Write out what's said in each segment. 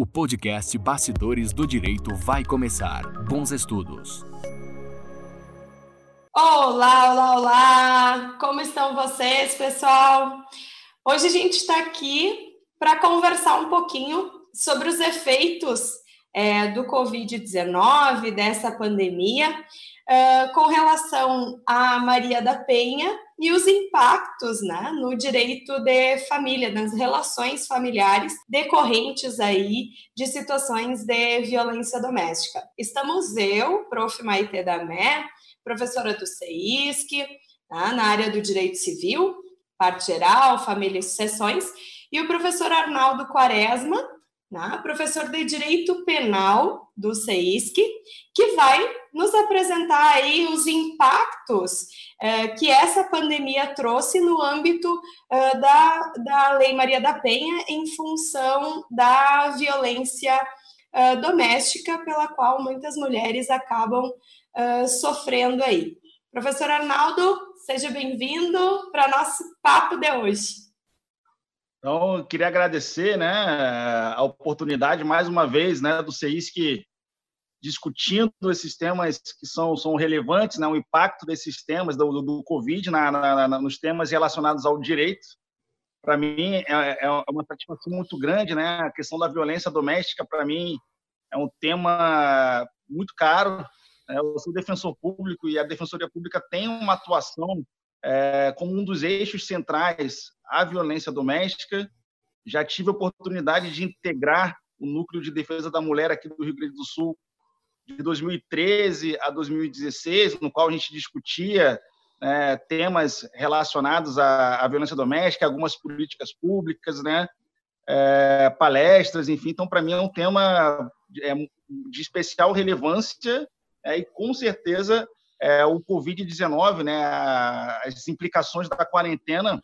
O podcast Bastidores do Direito vai começar. Bons estudos. Olá, olá, olá! Como estão vocês, pessoal? Hoje a gente está aqui para conversar um pouquinho sobre os efeitos é, do Covid-19, dessa pandemia, uh, com relação a Maria da Penha e os impactos né, no direito de família, nas relações familiares decorrentes aí de situações de violência doméstica. Estamos eu, prof. Maite Damé, professora do CEISC, tá, na área do direito civil, parte geral, família e sucessões, e o professor Arnaldo Quaresma, né, professor de Direito Penal do CEISC, que vai nos apresentar aí os impactos eh, que essa pandemia trouxe no âmbito eh, da, da Lei Maria da Penha em função da violência eh, doméstica pela qual muitas mulheres acabam sofrendo aí. Professor Arnaldo, seja bem-vindo para nosso papo de hoje. Então, eu queria agradecer né, a oportunidade, mais uma vez, né, do CEISC discutindo esses temas que são, são relevantes, né, o impacto desses temas do, do, Covid na, na, na, nos temas relacionados ao direito. Para mim, é, é uma satisfação muito grande. Né? A questão da violência doméstica, para mim, é um tema muito caro. Né? Eu sou defensor público e a Defensoria Pública tem uma atuação é, como um dos eixos centrais à violência doméstica. Já tive a oportunidade de integrar o núcleo de defesa da mulher aqui do Rio Grande do Sul de 2013 a 2016, no qual a gente discutia né, temas relacionados à, à, violência doméstica, algumas políticas públicas, né, é, palestras, enfim. Então, para mim, é um tema de, é, de especial relevância é, e, com certeza, é, o Covid-19, né, as implicações da quarentena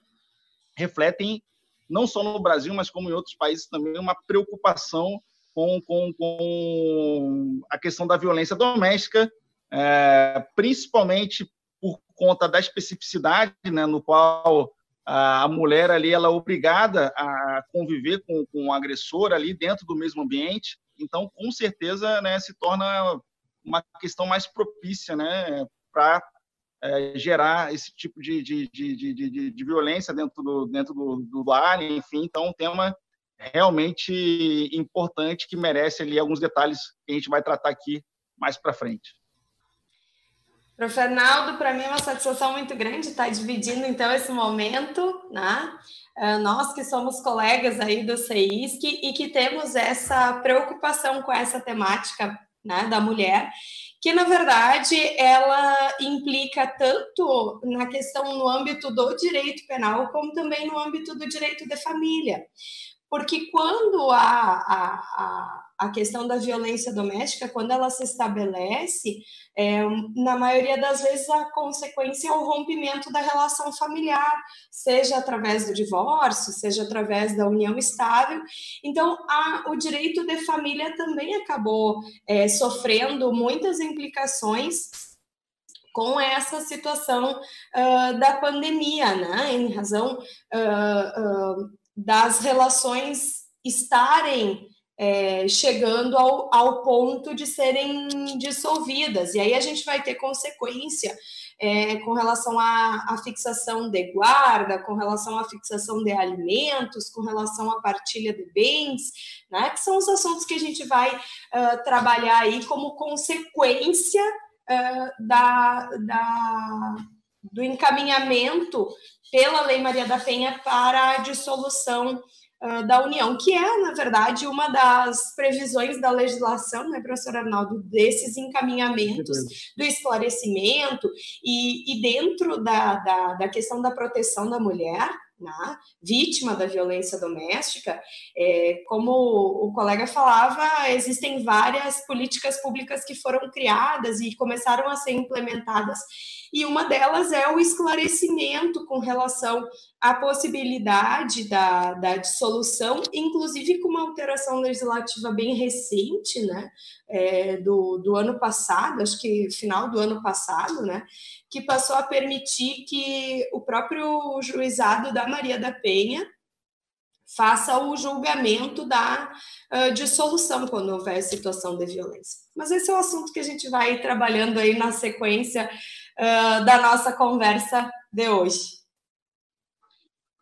refletem, não só no Brasil, mas como em outros países também, uma preocupação com, com, com a questão da violência doméstica, é, principalmente por conta da especificidade, né, no qual a mulher ali ela é obrigada a conviver com, com o agressor ali dentro do mesmo ambiente. Então, com certeza, né, se torna uma questão mais propícia né, para é, gerar esse tipo de, de, de, de, de violência dentro do, dentro do, do lar, enfim. Então, um tema realmente importante que merece ali alguns detalhes que a gente vai tratar aqui mais para frente. Para Fernaldo, para mim é uma satisfação muito grande estar dividindo então esse momento, né? É, nós que somos colegas aí do CEISC e que temos essa preocupação com essa temática né, da mulher, que na verdade ela implica tanto na questão no âmbito do direito penal, como também no âmbito do direito de família. Porque quando a, a, a, questão da violência doméstica, quando ela se estabelece, é, na maioria das vezes a consequência é o rompimento da relação familiar, seja através do divórcio, seja através da união estável. Então, a, o direito de família também acabou é, sofrendo muitas implicações com essa situação uh, da pandemia, né? Em razão uh, uh, das relações estarem é, chegando ao, ao ponto de serem dissolvidas. E aí a gente vai ter consequência é, com relação à, à, fixação de guarda, com relação à fixação de alimentos, com relação à partilha de bens, né, que são os assuntos que a gente vai uh, trabalhar aí como consequência uh, da, da, do encaminhamento pela Lei Maria da Penha para a dissolução uh, da União, que é, na verdade, uma das previsões da legislação, né, professor Arnaldo, desses encaminhamentos, do esclarecimento, e, e dentro da, da, da questão da proteção da mulher, né, vítima da violência doméstica, é, como o colega falava, existem várias políticas públicas que foram criadas e começaram a ser implementadas e uma delas é o esclarecimento com relação à possibilidade da, da dissolução, inclusive com uma alteração legislativa bem recente, né, é, do, do ano passado, acho que final do ano passado, né, que passou a permitir que o próprio juizado da Maria da Penha faça o julgamento da uh, dissolução quando houver situação de violência. Mas esse é o assunto que a gente vai trabalhando aí na sequência uh, da nossa conversa de hoje.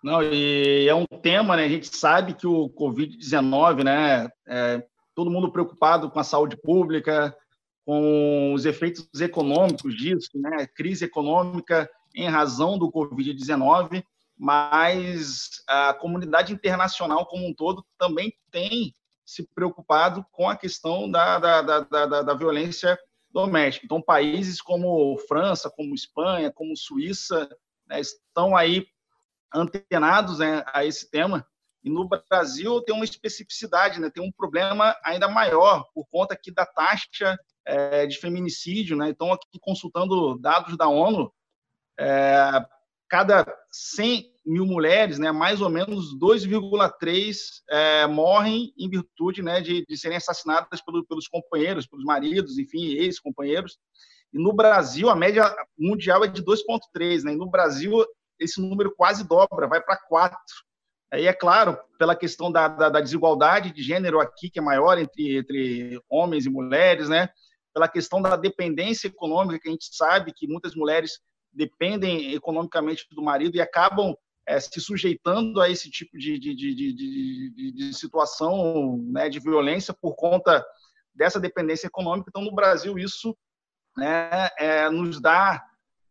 Não, e é um tema, né? A gente sabe que o Covid-19, né? É, todo mundo preocupado com a saúde pública, com os efeitos econômicos disso, né? Crise econômica em razão do Covid-19, mas a comunidade internacional como um todo também tem se preocupado com a questão da, da, da, da, da violência doméstica. Então, países como França, como Espanha, como Suíça, né, estão aí antenados né, a esse tema. E no Brasil tem uma especificidade, né, tem um problema ainda maior por conta aqui da taxa é, de feminicídio. Né? Então, aqui consultando dados da ONU, é, cada 100 mil mulheres, né, mais ou menos 2,3 é, morrem em virtude né, de, de serem assassinadas pelo, pelos companheiros, pelos maridos, enfim, ex-companheiros. E no Brasil, a média mundial é de 2,3. Né? E no Brasil, esse número quase dobra, vai para 4. Aí, é claro, pela questão da, da, da, desigualdade de gênero aqui, que é maior entre, entre homens e mulheres, né? pela questão da dependência econômica, que a gente sabe que muitas mulheres dependem economicamente do marido e acabam é, se sujeitando a esse tipo de, de, de, de, de situação né, de violência por conta dessa dependência econômica. Então, no Brasil, isso né, é, nos dá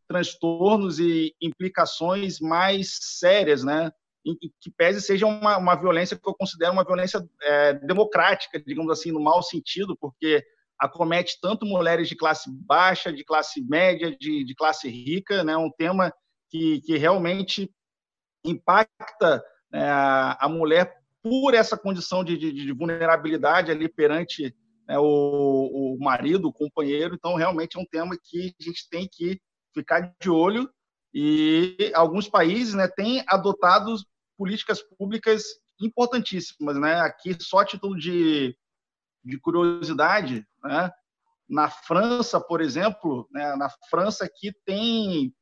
transtornos e implicações mais sérias, né? Em que pese seja uma, uma violência que eu considero uma violência é, democrática, digamos assim, no mau sentido, porque acomete tanto mulheres de classe baixa, de classe média, de, de classe rica, né? Um tema que, que realmente impacta a, a, mulher por essa condição de, de, de vulnerabilidade ali perante né, o, o, marido, o companheiro. Então, realmente é um tema que a gente tem que ficar de olho e alguns países né, têm adotado políticas públicas importantíssimas. Né? Aqui, só a título de, de curiosidade, né? na França, por exemplo, né, na França aqui tem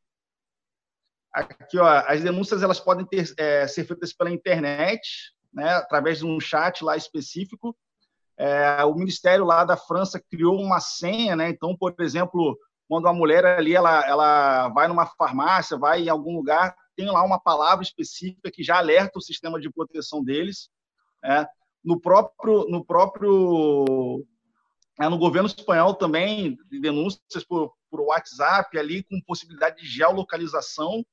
aqui ó, as denúncias elas podem ter, é, ser feitas pela internet, né, através de um chat lá específico. É, o Ministério lá da França criou uma senha, né? Então, por exemplo, quando a mulher ali ela, ela vai numa farmácia, vai em algum lugar, tem lá uma palavra específica que já alerta o sistema de proteção deles. Né? No próprio, no próprio é, no governo espanhol também denúncias por, por WhatsApp ali com possibilidade de geolocalização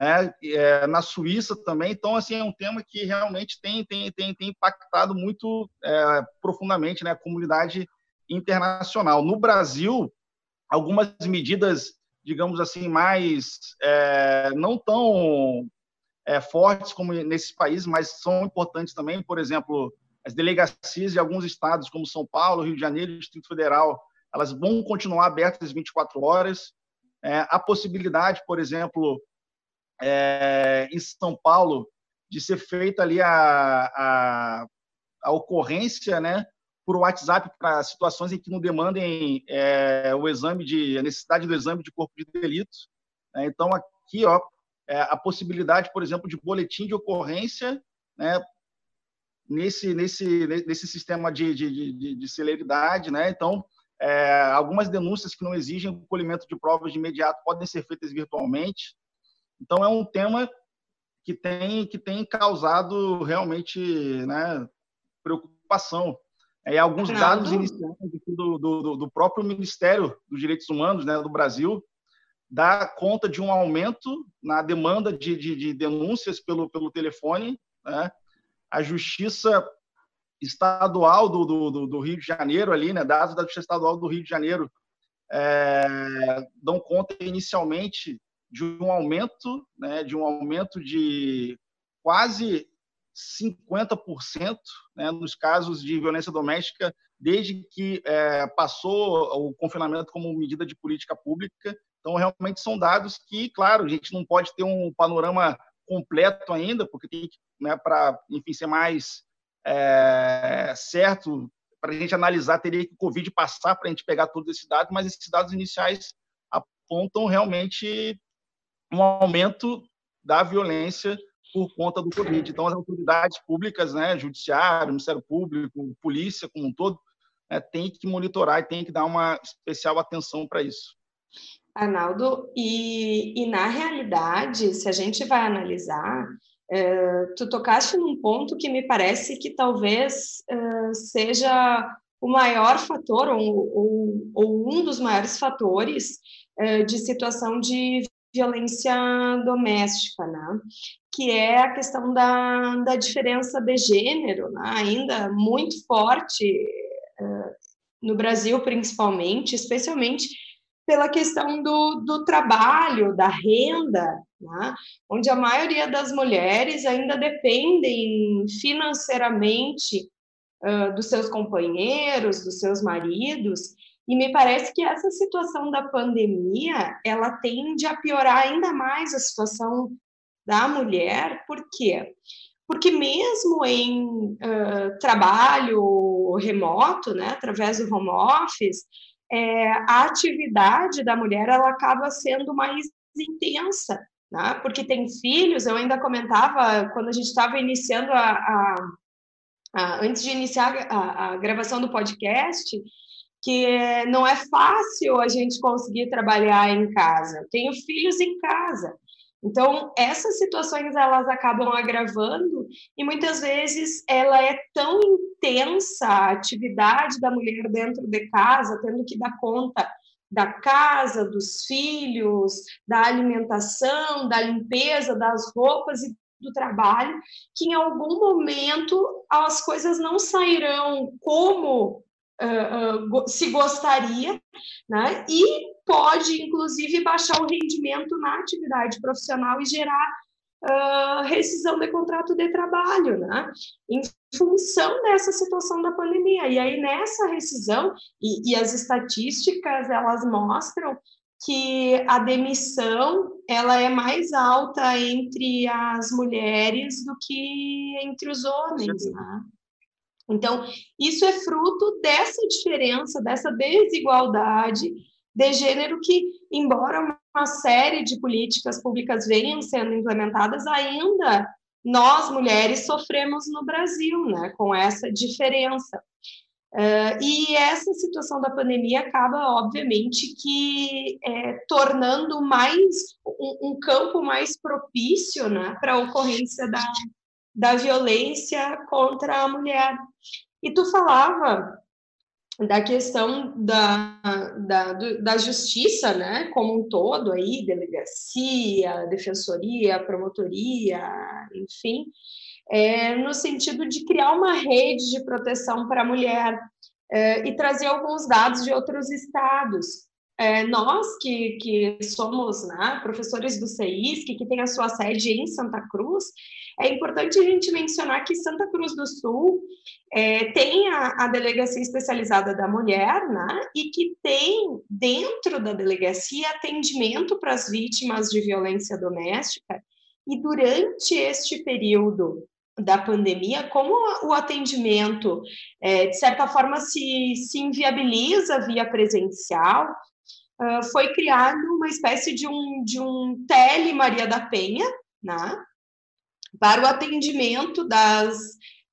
é, é, na Suíça também. Então, assim, é um tema que realmente tem, tem, tem, tem impactado muito é, profundamente né, a comunidade internacional. No Brasil, algumas medidas, digamos assim, mais é, não tão é, fortes como nesses países, mas são importantes também. Por exemplo, as delegacias de alguns estados, como São Paulo, Rio de Janeiro Distrito Federal, elas vão continuar abertas 24 horas. É, a possibilidade, por exemplo, é, em São Paulo, de ser feita ali a, a, a ocorrência, né, por WhatsApp para situações em que não demandem é, o exame de a necessidade do exame de corpo de delito. Né? Então aqui, ó, é, a possibilidade, por exemplo, de boletim de ocorrência, né, nesse nesse nesse sistema de, de, de, de celeridade, né? Então é, algumas denúncias que não exigem o colhimento de provas de imediato podem ser feitas virtualmente. Então é um tema que tem que tem causado realmente né, preocupação. É, alguns dados iniciais do, do, do, próprio Ministério dos Direitos Humanos né, do Brasil dá conta de um aumento na demanda de, de, de denúncias pelo, pelo telefone. Né? A Justiça Estadual do, do, do, Rio de Janeiro, ali, né, dados da Justiça Estadual do Rio de Janeiro, é, dão conta inicialmente de um aumento, né, de um aumento de quase 50% né, nos casos de violência doméstica desde que é, passou o confinamento como medida de política pública. Então, realmente são dados que, claro, a gente não pode ter um panorama completo ainda, porque tem que, né, para, enfim, ser mais é, certo, para a gente analisar, teria que o Covid passar para a gente pegar todos esses dados, mas esses dados iniciais apontam realmente um aumento da violência por conta do Covid. Então, as autoridades públicas, né, judiciário, Ministério Público, polícia como um todo, né, tem que monitorar e tem que dar uma especial atenção para isso. Arnaldo, e, e na realidade, se a gente vai analisar, é, tu tocaste num ponto que me parece que talvez é, seja o maior fator, ou, ou, ou, um dos maiores fatores é, de situação de violência doméstica, né? que é a questão da, da diferença de gênero, né? ainda muito forte uh, no Brasil, principalmente, especialmente pela questão do, do trabalho, da renda, né? onde a maioria das mulheres ainda dependem financeiramente uh, dos seus companheiros, dos seus maridos, e me parece que essa situação da pandemia, ela tende a piorar ainda mais a situação da mulher, por quê? Porque mesmo em uh, trabalho remoto, né, através do home office, é, a atividade da mulher ela acaba sendo mais intensa, né? porque tem filhos. Eu ainda comentava quando a gente estava iniciando a, a, a, antes de iniciar a, a gravação do podcast que não é fácil a gente conseguir trabalhar em casa. Eu tenho filhos em casa. Então, essas situações elas acabam agravando e muitas vezes ela é tão intensa a atividade da mulher dentro de casa, tendo que dar conta da casa, dos filhos, da alimentação, da limpeza, das roupas e do trabalho, que em algum momento as coisas não sairão como uh, uh, se gostaria, né? E pode, inclusive, baixar o rendimento na atividade profissional e gerar uh, rescisão de contrato de trabalho, né? Em função dessa situação da pandemia. E aí, nessa rescisão, e, e as estatísticas, elas mostram que a demissão ela é mais alta entre as mulheres do que entre os homens, né? Então, isso é fruto dessa diferença, dessa desigualdade de gênero que, embora uma série de políticas públicas venham sendo implementadas, ainda nós, mulheres, sofremos no Brasil, né, com essa diferença. Uh, e essa situação da pandemia acaba, obviamente, que é, tornando mais um, um, campo mais propício né, para a ocorrência da, da violência contra a mulher. E tu falava da questão da, da, da justiça, né, como um todo, aí, delegacia, defensoria, promotoria, enfim, é, no sentido de criar uma rede de proteção para a mulher é, e trazer alguns dados de outros estados. É, nós que, que somos né, professores do CEISC, que tem a sua sede em Santa Cruz, é importante a gente mencionar que Santa Cruz do Sul é, tem a, a, delegacia especializada da mulher, né? E que tem dentro da delegacia atendimento para as vítimas de violência doméstica. E durante este período da pandemia, como o atendimento, é, de certa forma, se, se inviabiliza via presencial, uh, foi criado uma espécie de um, de um tele Maria da Penha, né? para o atendimento das,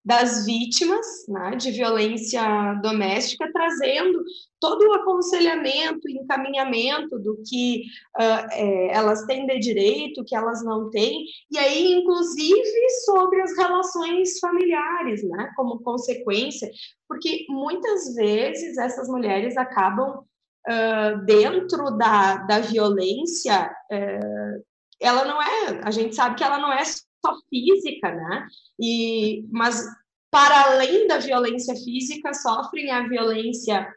das vítimas né, de violência doméstica, trazendo todo o aconselhamento e encaminhamento do que uh, é, elas têm de direito, que elas não têm, e aí, inclusive, sobre as relações familiares, né, como consequência, porque muitas vezes essas mulheres acabam uh, dentro da, da violência. Uh, ela não é, a gente sabe que ela não é só física, né? E, mas para além da violência física, sofrem a violência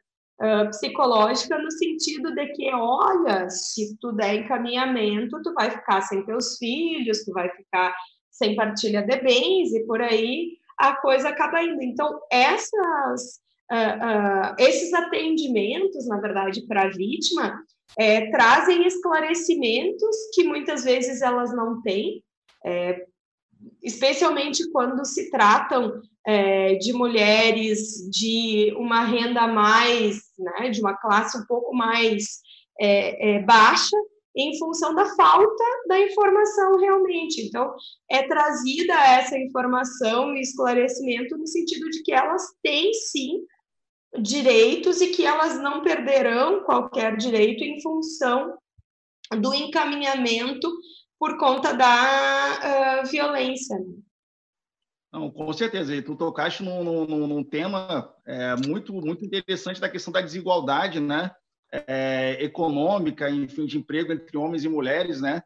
uh, psicológica no sentido de que, olha, se tu der encaminhamento, tu vai ficar sem teus filhos, tu vai ficar sem partilha de bens e por aí a coisa acaba indo. Então, essas, uh, uh, esses atendimentos, na verdade, para a vítima, é, trazem esclarecimentos que muitas vezes elas não têm, é, especialmente quando se tratam é, de mulheres de uma renda mais, né, de uma classe um pouco mais é, é, baixa, em função da falta da informação realmente. Então, é trazida essa informação e esclarecimento no sentido de que elas têm sim direitos e que elas não perderão qualquer direito em função do encaminhamento por conta da uh, violência. Né? Não, com certeza. E tu tocaste num, num, num tema é, muito, muito interessante da questão da desigualdade né? É, econômica, enfim, de emprego entre homens e mulheres, né?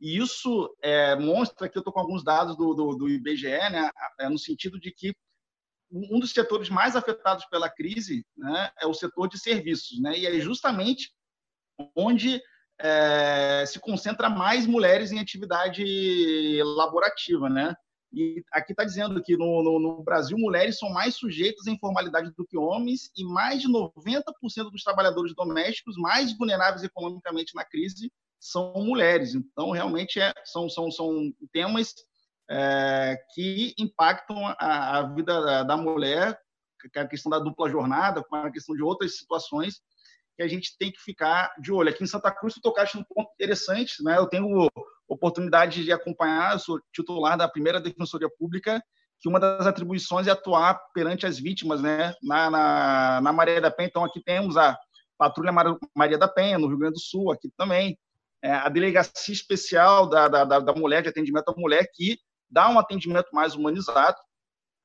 E isso é, mostra que eu estou com alguns dados do, do, do IBGE, né? É, no sentido de que um dos setores mais afetados pela crise né, é o setor de serviços, né? E é justamente onde é, se concentra mais mulheres em atividade laborativa, né? E aqui está dizendo que no, no, no, Brasil mulheres são mais sujeitas à informalidade do que homens e mais de 90% dos trabalhadores domésticos mais vulneráveis economicamente na crise são mulheres. Então, realmente, é, são, são, são temas é, que impactam a, a vida da, da, mulher, que é a questão da dupla jornada, com a questão de outras situações que a gente tem que ficar de olho. Aqui em Santa Cruz, tu tocaste um ponto interessante, né? Eu tenho oportunidade de acompanhar, sou titular da primeira Defensoria Pública, que uma das atribuições é atuar perante as vítimas, né? Na, na, na Maria da Penha, então aqui temos a Patrulha Maria da Penha, no Rio Grande do Sul, aqui também, é, a Delegacia Especial da, da, da Mulher, de Atendimento à Mulher, que dá um atendimento mais humanizado.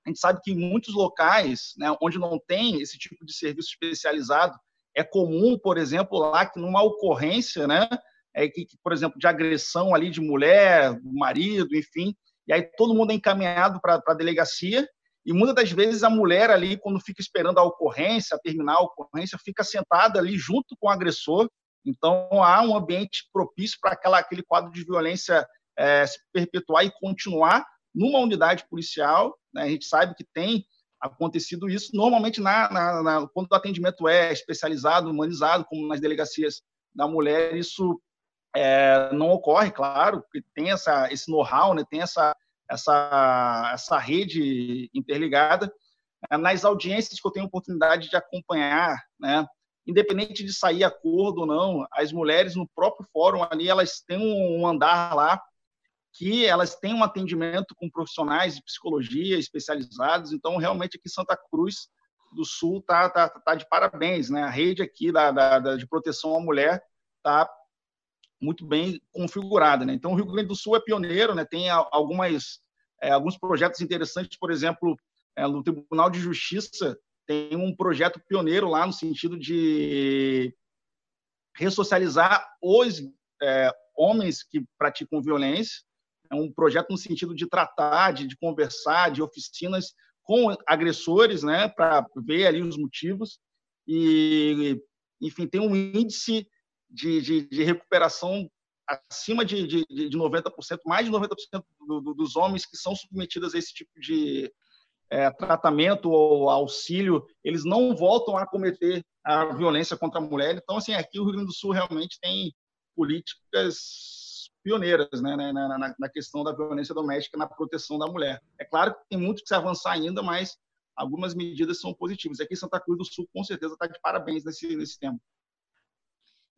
A gente sabe que em muitos locais, né, onde não tem esse tipo de serviço especializado, é comum, por exemplo, lá que numa ocorrência, né, é que, por exemplo, de agressão ali de mulher, marido, enfim, e aí todo mundo é encaminhado para a delegacia e muitas das vezes a mulher ali, quando fica esperando a ocorrência, terminar a ocorrência, fica sentada ali junto com o agressor. Então há um ambiente propício para aquele quadro de violência é, se perpetuar e continuar numa unidade policial. Né? A gente sabe que tem acontecido isso normalmente na, na, na, quando o atendimento é especializado, humanizado, como nas delegacias da mulher, isso é, não ocorre, claro, porque tem essa, esse know-how, né? tem essa, essa, essa rede interligada. Nas audiências que eu tenho oportunidade de acompanhar, né? independente de sair acordo ou não, as mulheres no próprio fórum ali, elas têm um andar lá que elas têm um atendimento com profissionais de psicologia especializados. Então, realmente, aqui Santa Cruz do Sul está tá, tá de parabéns. Né? A rede aqui da, da, da de proteção à mulher está muito bem configurada. Né? Então, o Rio Grande do Sul é pioneiro, né? tem algumas, é, alguns projetos interessantes, por exemplo, é, no Tribunal de Justiça tem um projeto pioneiro lá no sentido de ressocializar os é, homens que praticam violência é um projeto no sentido de tratar, de, de conversar, de oficinas com agressores, né, para ver ali os motivos e, enfim, tem um índice de, de, de recuperação acima de, de, de 90%, mais de 90% do, do, dos homens que são submetidos a esse tipo de é, tratamento ou auxílio, eles não voltam a cometer a violência contra a mulher. Então, assim, aqui o Rio Grande do Sul realmente tem políticas pioneiras né, na, na, na, questão da violência doméstica, na proteção da mulher. É claro que tem muito que se avançar ainda, mas algumas medidas são positivas. Aqui em Santa Cruz do Sul, com certeza, está de parabéns nesse, nesse tema.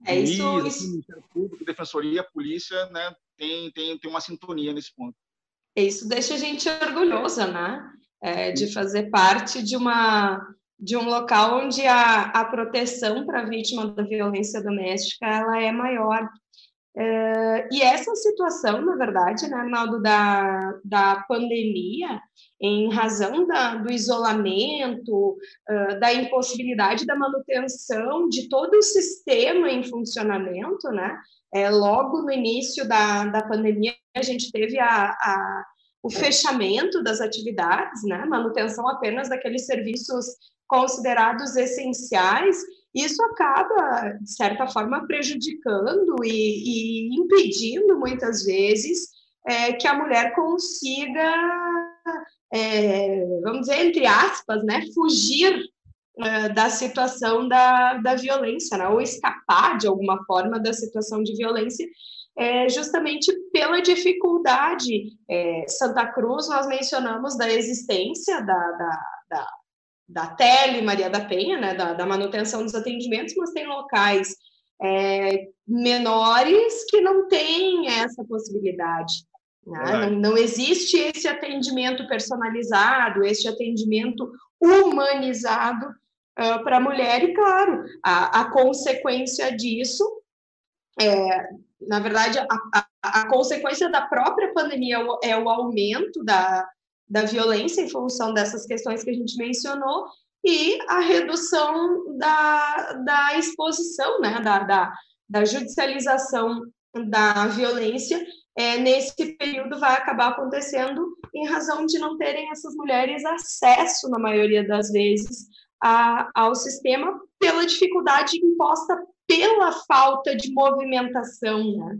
É isso. Juiz, isso... Ministério Público, Defensoria, Polícia, né, tem, tem, tem uma sintonia nesse ponto. Isso deixa a gente orgulhosa, né? É, de fazer parte de uma de um local onde a, a proteção para a vítima da violência doméstica ela é maior. Uh, e essa situação, na verdade, né, Arnaldo, da, da pandemia, em razão da, do isolamento, uh, da impossibilidade da manutenção de todo o sistema em funcionamento, né? É, logo no início da, da pandemia, a gente teve a, a, o fechamento das atividades, né? Manutenção apenas daqueles serviços considerados essenciais isso acaba, de certa forma, prejudicando e, e impedindo, muitas vezes, é, que a mulher consiga, é, vamos dizer, entre aspas, né, fugir é, da situação da, da violência, né, ou escapar de alguma forma da situação de violência, é, justamente pela dificuldade. É, Santa Cruz, nós mencionamos da existência da, da, da da Tele Maria da Penha, né, da, da, manutenção dos atendimentos, mas tem locais é, menores que não têm essa possibilidade. Né? Não, não existe esse atendimento personalizado, esse atendimento humanizado uh, para a mulher, e claro, a, a consequência disso é, na verdade, a, a, a, consequência da própria pandemia é o, é o aumento da, da violência em função dessas questões que a gente mencionou e a redução da, da exposição, né, da, da, da judicialização da violência é, nesse período vai acabar acontecendo em razão de não terem essas mulheres acesso, na maioria das vezes, a, ao sistema pela dificuldade imposta pela falta de movimentação, né?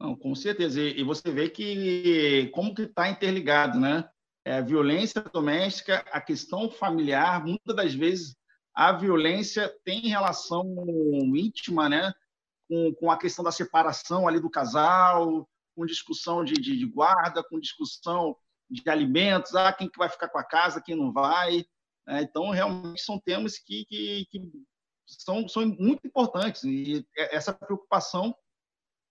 Não, com certeza. E, você vê que como que está interligado, né? É, violência doméstica, a questão familiar, muitas das vezes a violência tem relação íntima, né? Com, com a questão da separação ali do casal, com discussão de, de, de guarda, com discussão de alimentos, ah, quem que vai ficar com a casa, quem não vai. É, então, realmente são temas que, que, que são, são muito importantes e essa preocupação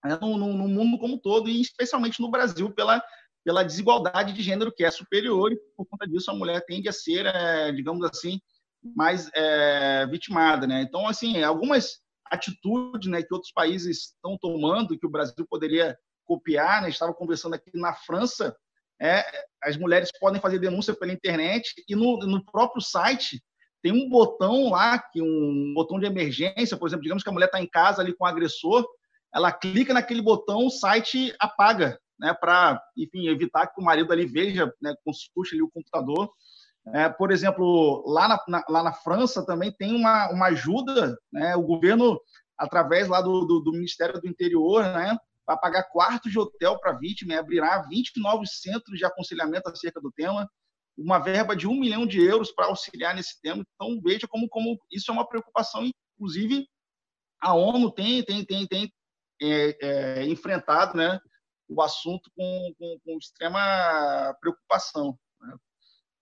né, no, no, mundo como todo e especialmente no Brasil pela pela desigualdade de gênero que é superior e por conta disso a mulher tende a ser é, digamos assim mais é, vitimada né? Então assim algumas atitudes né que outros países estão tomando que o Brasil poderia copiar né? Estava conversando aqui na França é, as mulheres podem fazer denúncia pela internet e no, no próprio site tem um botão lá, que um botão de emergência, por exemplo, digamos que a mulher está em casa ali com o agressor, ela clica naquele botão, o site apaga, né, para, enfim, evitar que o marido ali veja, né, consulte ali o computador. É, por exemplo, lá na, na, lá na França também tem uma, uma ajuda, né, o governo, através lá do, do, do Ministério do Interior, né, vai pagar quartos de hotel para vítima e abrirá 20 novos centros de aconselhamento acerca do tema uma verba de um milhão de euros para auxiliar nesse tema. Então, veja como, como isso é uma preocupação, inclusive a ONU tem, tem, tem, tem é, é, enfrentado né, o assunto com, com, com extrema preocupação. Né?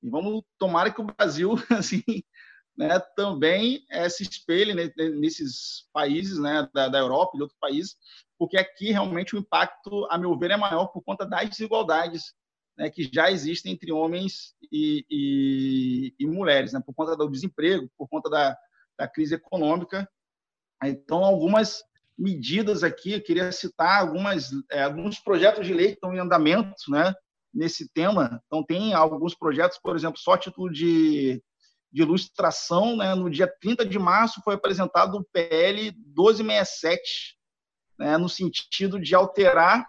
E vamos tomar que o Brasil assim, né, também é, se espelhe né, nesses países né, da, da Europa e de outros países, porque aqui realmente o impacto, a meu ver, é maior por conta das desigualdades né, que já existem entre homens e, e, e mulheres, né, por conta do desemprego, por conta da, da crise econômica. Então, algumas medidas aqui, eu queria citar algumas, é, alguns projetos de lei que estão em andamento né, nesse tema. Então, tem alguns projetos, por exemplo, só título de, de ilustração, né, no dia 30 de março foi apresentado o PL 1267, né, no sentido de alterar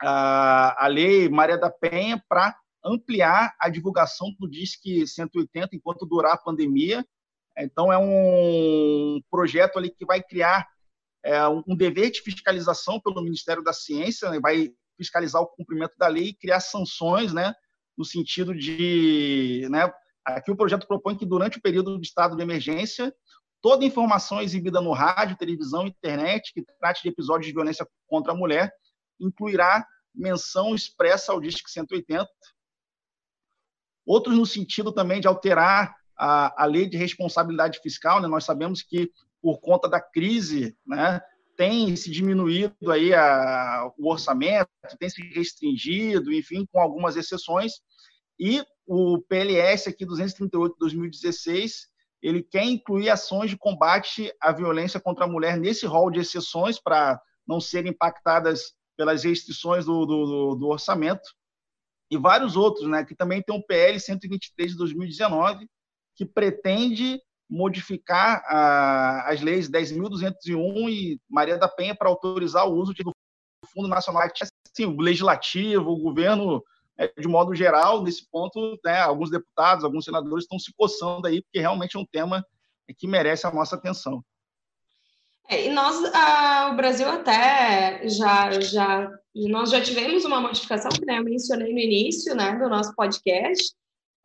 a, a Lei Maria da Penha para ampliar a divulgação do Disque 180 enquanto durar a pandemia. Então, é um projeto ali que vai criar é, um dever de fiscalização pelo Ministério da Ciência, né? vai fiscalizar o cumprimento da lei e criar sanções, né, no sentido de, né, aqui o projeto propõe que durante o período de estado de emergência, toda informação exibida no rádio, televisão, internet que trate de episódios de violência contra a mulher incluirá menção expressa ao DISC 180. Outros no sentido também de alterar a, a lei de responsabilidade fiscal. Né? Nós sabemos que, por conta da crise, né, tem se diminuído aí a, o orçamento, tem se restringido, enfim, com algumas exceções. E o PLS aqui 238 2016 ele quer incluir ações de combate à violência contra a mulher nesse rol de exceções para não serem impactadas pelas restrições do, do, do, orçamento, e vários outros, né, que também tem um PL 123 de 2019, que pretende modificar a, as leis 10.201 e Maria da Penha para autorizar o uso de, do Fundo Nacional. Assim, o legislativo, o governo, é, de modo geral, nesse ponto, né, alguns deputados, alguns senadores estão se coçando aí, porque realmente é um tema que merece a nossa atenção. É, e nós, a, o Brasil até já, já, nós já tivemos uma modificação, que né, eu mencionei no início né, do nosso podcast,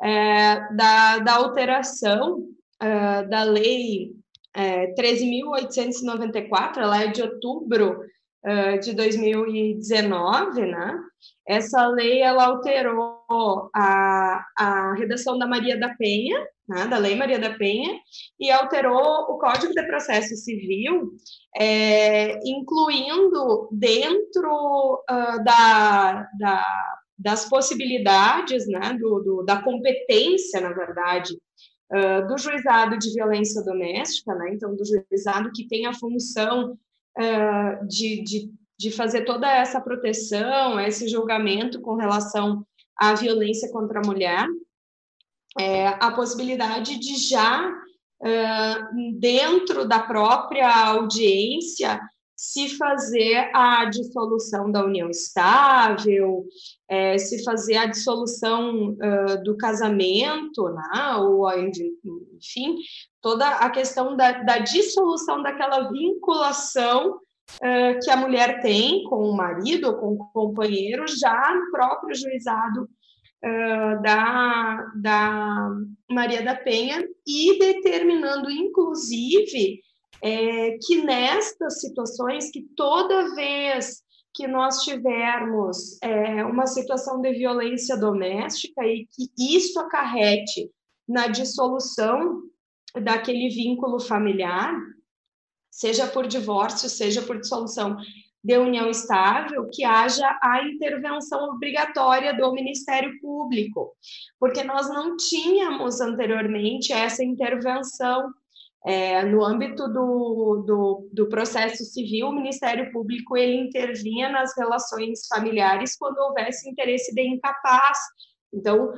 é, da, da alteração é, da lei é, 13.894, ela é de outubro é, de 2019, né? Essa lei, ela alterou a, a redação da Maria da Penha, né, da Lei Maria da Penha, e alterou o Código de Processo Civil, é, incluindo dentro uh, da, da, das possibilidades, né, do, do, da competência, na verdade, uh, do juizado de violência doméstica, né, então, do juizado que tem a função uh, de, de, de fazer toda essa proteção, esse julgamento com relação à violência contra a mulher, é, a possibilidade de já, uh, dentro da própria audiência, se fazer a dissolução da união estável, é, se fazer a dissolução uh, do casamento, né, ou enfim, toda a questão da, da dissolução daquela vinculação uh, que a mulher tem com o marido ou com o companheiro já no próprio juizado uh, da, da Maria da Penha e determinando, inclusive, é, que nestas situações, que toda vez que nós tivermos é, uma situação de violência doméstica e que isso acarrete na dissolução daquele vínculo familiar, seja por divórcio, seja por dissolução de união estável, que haja a intervenção obrigatória do Ministério Público, porque nós não tínhamos anteriormente essa intervenção. É, no âmbito do, do, do, processo civil, o Ministério Público ele intervinha nas relações familiares quando houvesse interesse de incapaz. Então,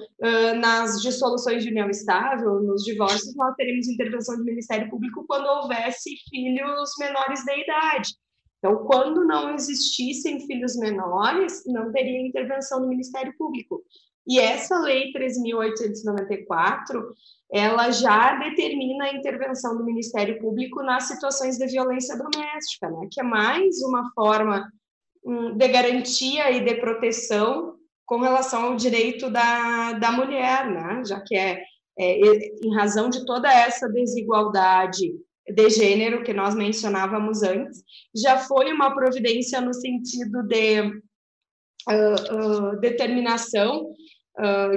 nas dissoluções de união estável, nos divórcios, nós teremos intervenção do Ministério Público quando houvesse filhos menores de idade. Então, quando não existissem filhos menores, não teria intervenção do Ministério Público. E essa lei 3.894, ela já determina a intervenção do Ministério Público nas situações de violência doméstica, né? que é mais uma forma hum, de garantia e de proteção com relação ao direito da, da mulher, né? já que é, é em razão de toda essa desigualdade de gênero que nós mencionávamos antes, já foi uma providência no sentido de uh, uh, determinação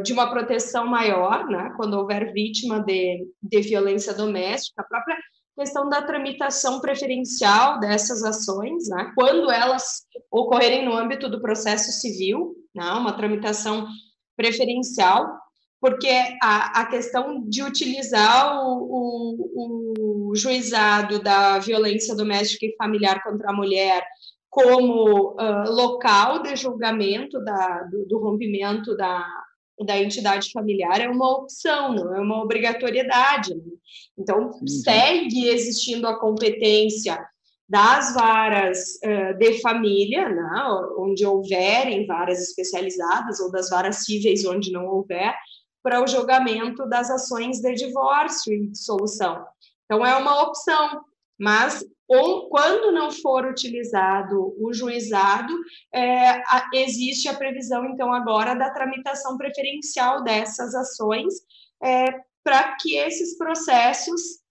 de uma proteção maior, né, quando houver vítima de, de violência doméstica, a própria questão da tramitação preferencial dessas ações, né, quando elas ocorrerem no âmbito do processo civil, né, uma tramitação preferencial, porque a, a questão de utilizar o, o, o, juizado da violência doméstica e familiar contra a mulher como uh, local de julgamento da, do, do, rompimento da, da entidade familiar é uma opção, não é uma obrigatoriedade. Né? Então, uhum. segue existindo a competência das varas uh, de família, né, onde houverem varas especializadas, ou das varas cíveis, onde não houver, para o julgamento das ações de divórcio e dissolução. Então, é uma opção, mas ou, quando não for utilizado o juizado, é, a, existe a previsão, então, agora da tramitação preferencial dessas ações, é, para que esses processos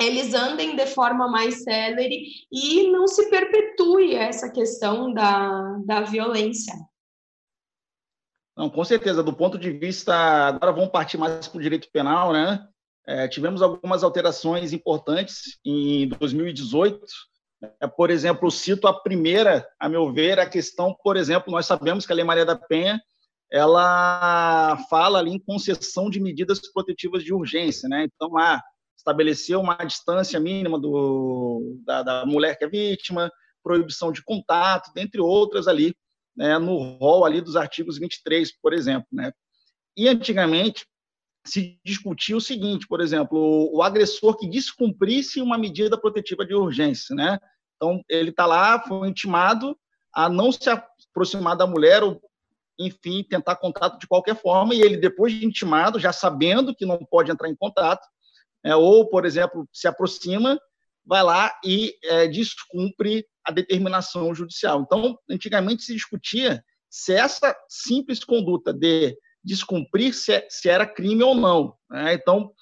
eles andem de forma mais célere e não se perpetue essa questão da, da violência. Não, com certeza. Do ponto de vista, agora vamos partir mais para o direito penal, né? É, tivemos algumas alterações importantes em 2018. É, por exemplo, cito a primeira, a meu ver, a questão, por exemplo, nós sabemos que a Lei Maria da Penha ela fala ali em concessão de medidas protetivas de urgência, né? Então, lá estabeleceu uma distância mínima do, da, da mulher que é vítima, proibição de contato, dentre outras ali, né, no rol ali dos artigos 23, por exemplo. Né? E antigamente se discutia o seguinte, por exemplo, o, agressor que descumprisse uma medida protetiva de urgência, né? Então ele está lá, foi intimado a não se aproximar da mulher ou enfim, tentar contato de qualquer forma, e ele, depois de intimado, já sabendo que não pode entrar em contato, é, ou, por exemplo, se aproxima, vai lá e é, descumpre a determinação judicial. Então, antigamente se discutia se essa simples conduta de descumprir se, é, se era crime ou não. Né? Então,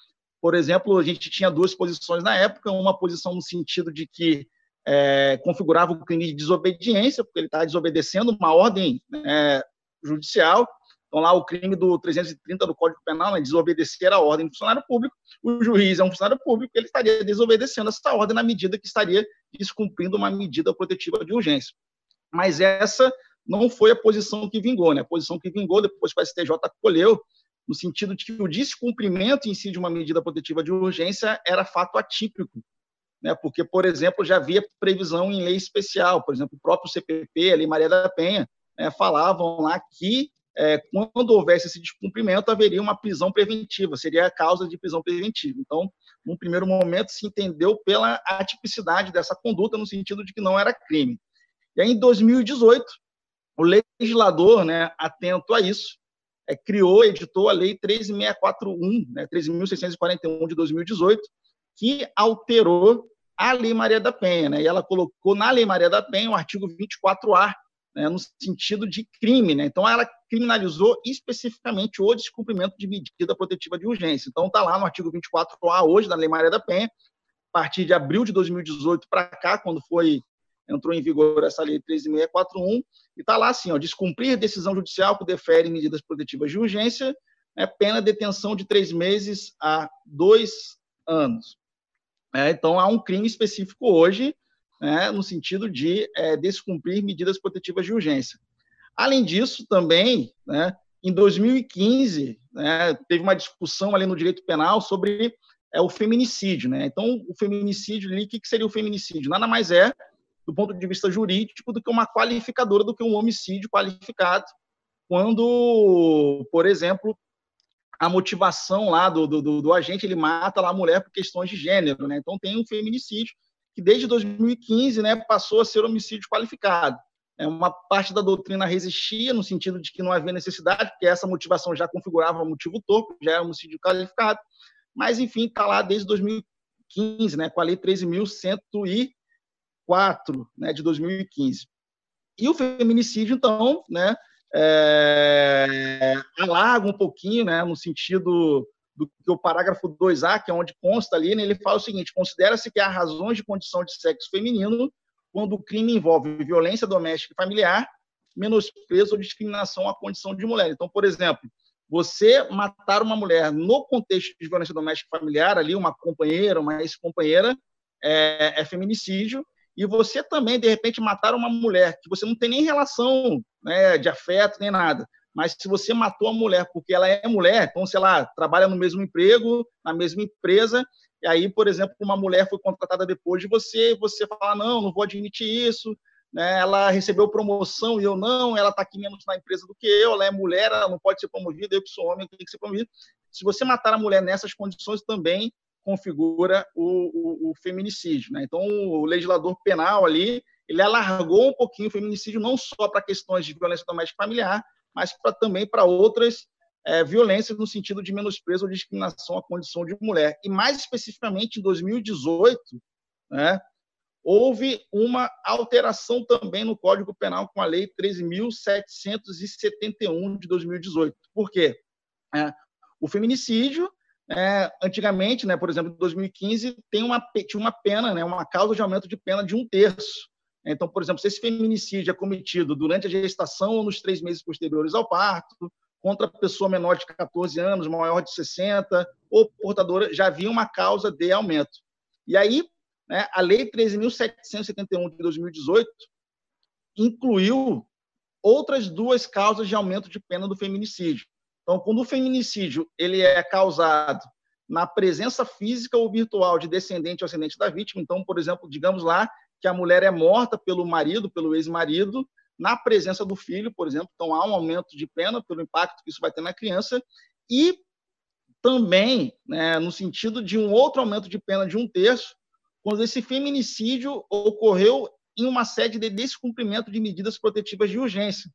por exemplo, a gente tinha duas posições na época, uma posição no sentido de que é, configurava o crime de desobediência, porque ele está desobedecendo uma ordem é, judicial, Então, lá o crime do 330 do Código Penal, né, desobedecer a ordem do funcionário público, o juiz é um funcionário público, ele estaria desobedecendo essa ordem na medida que estaria descumprindo uma medida protetiva de urgência. Mas essa não foi a posição que vingou, né? A posição que vingou, depois que o STJ colheu, no sentido de que o descumprimento em si de uma medida protetiva de urgência era fato atípico, né? Porque, por exemplo, já havia previsão em lei especial, por exemplo, o próprio CPP, a Lei Maria da Penha, né, falavam lá que é, quando houvesse esse descumprimento, haveria uma prisão preventiva, seria a causa de prisão preventiva. Então, num primeiro momento, se entendeu pela atipicidade dessa conduta, no sentido de que não era crime. E aí, em 2018, o legislador, né, atento a isso, é, criou, editou a Lei 13.641, né, 13.641 de 2018, que alterou a Lei Maria da Penha. Né, e ela colocou na Lei Maria da Penha o artigo 24A, né, no sentido de crime. Né? Então, ela criminalizou especificamente o descumprimento de medida protetiva de urgência. Então, está lá no artigo 24A hoje da Lei Maria da Penha, a partir de abril de 2018 para cá, quando foi entrou em vigor essa lei 13.641, e está lá assim, ó, descumprir decisão judicial que defere medidas protetivas de urgência, é pena detenção de três meses a dois anos. É, então, há um crime específico hoje né, no sentido de é, descumprir medidas protetivas de urgência. Além disso, também, né, em 2015, né, teve uma discussão ali no direito penal sobre é, o feminicídio. Né? Então, o feminicídio, o que seria o feminicídio? Nada mais é, do ponto de vista jurídico, do que uma qualificadora, do que um homicídio qualificado, quando, por exemplo, a motivação lá do, do, do, agente ele mata lá a mulher por questões de gênero, né? Então tem um feminicídio que desde 2015 né, passou a ser homicídio qualificado. É, uma parte da doutrina resistia, no sentido de que não havia necessidade, porque essa motivação já configurava motivo torpe, já era homicídio qualificado, mas, enfim, está lá desde 2015, né, com a Lei 13.104 né, de 2015. E o feminicídio, então, né, é, alarga um pouquinho, né, no sentido do que o parágrafo 2A, que é onde consta ali, né, ele fala o seguinte: considera-se que há razões de condição de sexo feminino quando o crime envolve violência doméstica e familiar, menosprezo ou discriminação à condição de mulher. Então, por exemplo, você matar uma mulher no contexto de violência doméstica e familiar, ali, uma companheira, uma ex-companheira, é, é feminicídio, e você também, de repente, matar uma mulher que você não tem nem relação né, de afeto nem nada, mas se você matou a mulher porque ela é mulher, então, sei lá, trabalha no mesmo emprego, na mesma empresa, e aí, por exemplo, uma mulher foi contratada depois de você, você fala, não, não vou admitir isso, né? ela recebeu promoção e eu não, ela está aqui menos na empresa do que eu, ela é mulher, ela não pode ser promovida, eu que sou homem, tenho que ser promovido. Se você matar a mulher nessas condições, também configura o, o, o feminicídio. Né? Então, o legislador penal ali, ele alargou um pouquinho o feminicídio, não só para questões de violência doméstica familiar, mas pra, também para outras é, violências no sentido de menosprezo ou discriminação à condição de mulher. E mais especificamente, em 2018, né, houve uma alteração também no Código Penal com a Lei 13.771 de 2018. Por quê? É, o feminicídio, é, antigamente, né, por exemplo, em 2015, tem uma, tinha uma pena, né, uma causa de aumento de pena de um terço. Então, por exemplo, se esse feminicídio é cometido durante a gestação ou nos três meses posteriores ao parto, contra pessoa menor de 14 anos, maior de 60, ou portadora, já havia uma causa de aumento. E aí, né, a Lei 13.771 de 2018 incluiu outras duas causas de aumento de pena do feminicídio. Então, quando o feminicídio ele é causado na presença física ou virtual de descendente ou ascendente da vítima, então, por exemplo, digamos lá que a mulher é morta pelo marido, pelo ex-marido, na presença do filho, por exemplo. Então, há um aumento de pena pelo impacto que isso vai ter na criança. E também, né, no sentido de um outro aumento de pena de um terço, quando esse feminicídio ocorreu em uma sede de descumprimento de medidas protetivas de urgência.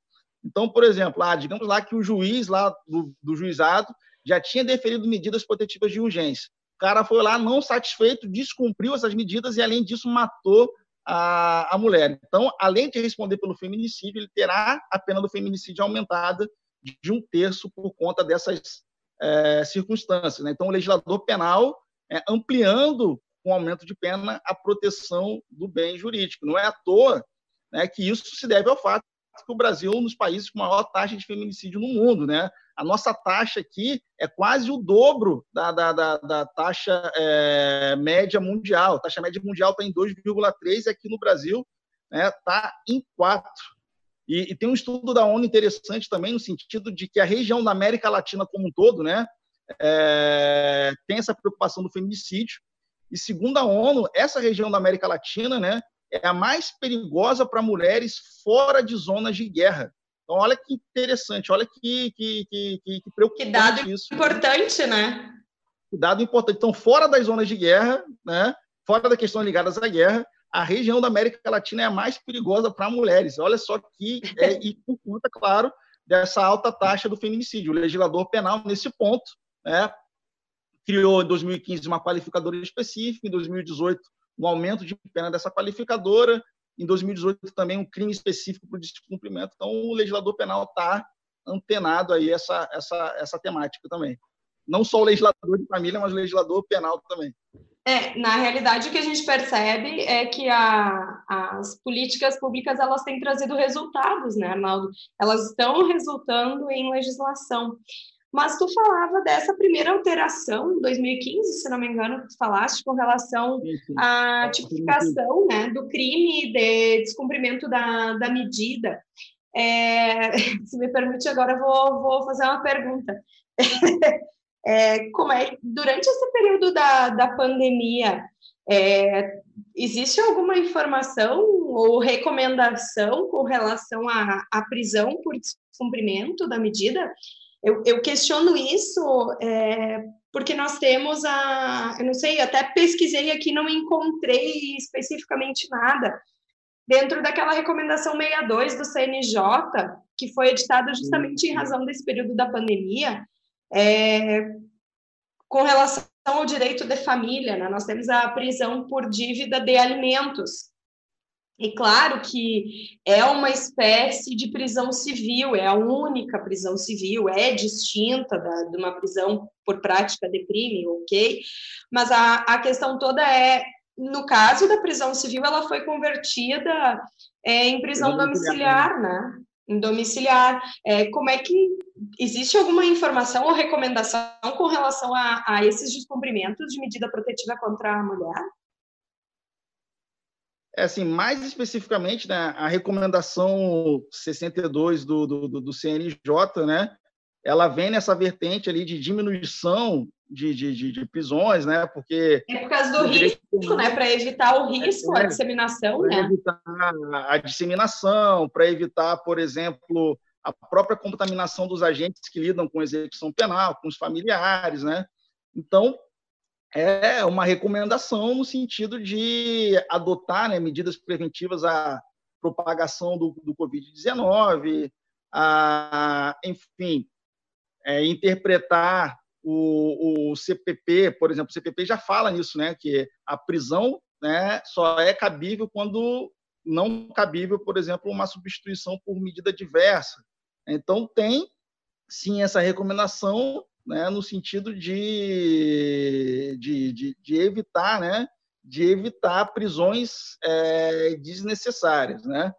Então, por exemplo, ah, digamos lá que o juiz lá do, do juizado já tinha deferido medidas protetivas de urgência. O cara foi lá não satisfeito, descumpriu essas medidas e, além disso, matou a, a mulher. Então, além de responder pelo feminicídio, ele terá a pena do feminicídio aumentada de um terço por conta dessas é, circunstâncias. Né? Então, o legislador penal é, ampliando com aumento de pena a proteção do bem jurídico. Não é à toa né, que isso se deve ao fato que o Brasil é um dos países com maior taxa de feminicídio no mundo, né? A nossa taxa aqui é quase o dobro da, da, da, da taxa é, média mundial. A taxa média mundial está em 2,3 e aqui no Brasil está né, tá em 4. E, e, tem um estudo da ONU interessante também no sentido de que a região da América Latina como um todo, né, é, tem essa preocupação do feminicídio. E segundo a ONU, essa região da América Latina, né, é a mais perigosa para mulheres fora de zonas de guerra. Então, olha que interessante, olha que, que, que, que preocupante que dado isso. importante, né? Que dado importante. Então, fora das zonas de guerra, né, fora das questões ligadas à guerra, a região da América Latina é a mais perigosa para mulheres. Olha só que, é, e por conta, claro, dessa alta taxa do feminicídio. O legislador penal, nesse ponto, né, criou em 2015 uma qualificadora específica, em 2018 um aumento de pena dessa qualificadora, em 2018 também um crime específico para o descumprimento. Então, o legislador penal está antenado aí essa, essa, essa temática também. Não só o legislador de família, mas o legislador penal também. É, na realidade, o que a gente percebe é que a, as políticas públicas elas têm trazido resultados, né, Arnaldo? Elas estão resultando em legislação. Mas tu falava dessa primeira alteração, em 2015, se não me engano, tu falaste com relação à tipificação né, do crime de descumprimento da, da medida. É, se me permite, agora vou, vou fazer uma pergunta. É, como é, durante esse período da, da pandemia, é, existe alguma informação ou recomendação com relação à, à prisão por descumprimento da medida? Eu, eu questiono isso é, porque nós temos a. Eu não sei, até pesquisei aqui, não encontrei especificamente nada. Dentro daquela recomendação 62 do CNJ, que foi editada justamente em razão desse período da pandemia, é, com relação ao direito de família, né? nós temos a prisão por dívida de alimentos, e claro que é uma espécie de prisão civil, é a única prisão civil, é distinta da, de uma prisão por prática de crime, ok? Mas a, a questão toda é, no caso da prisão civil, ela foi convertida é, em prisão domiciliar, né? Em domiciliar. É, como é que existe alguma informação ou recomendação com relação a, a esses descumprimentos de medida protetiva contra a mulher? É assim, mais especificamente, né, a recomendação 62 do, do, do CNJ, né, ela vem nessa vertente ali de diminuição de, de, de, prisões, né? Porque é por causa do risco, né? Para evitar o risco, é, a disseminação, né? evitar a disseminação, para evitar, por exemplo, a própria contaminação dos agentes que lidam com execução penal, com os familiares, né? Então, é uma recomendação no sentido de adotar né, medidas preventivas à propagação do, do Covid-19, a, enfim, é, interpretar o, o, CPP, por exemplo, o CPP já fala nisso, né, que a prisão né, só é cabível quando não cabível, por exemplo, uma substituição por medida diversa. Então, tem sim essa recomendação né, no sentido de, de, de, de, evitar, né, de evitar prisões é, desnecessárias, né?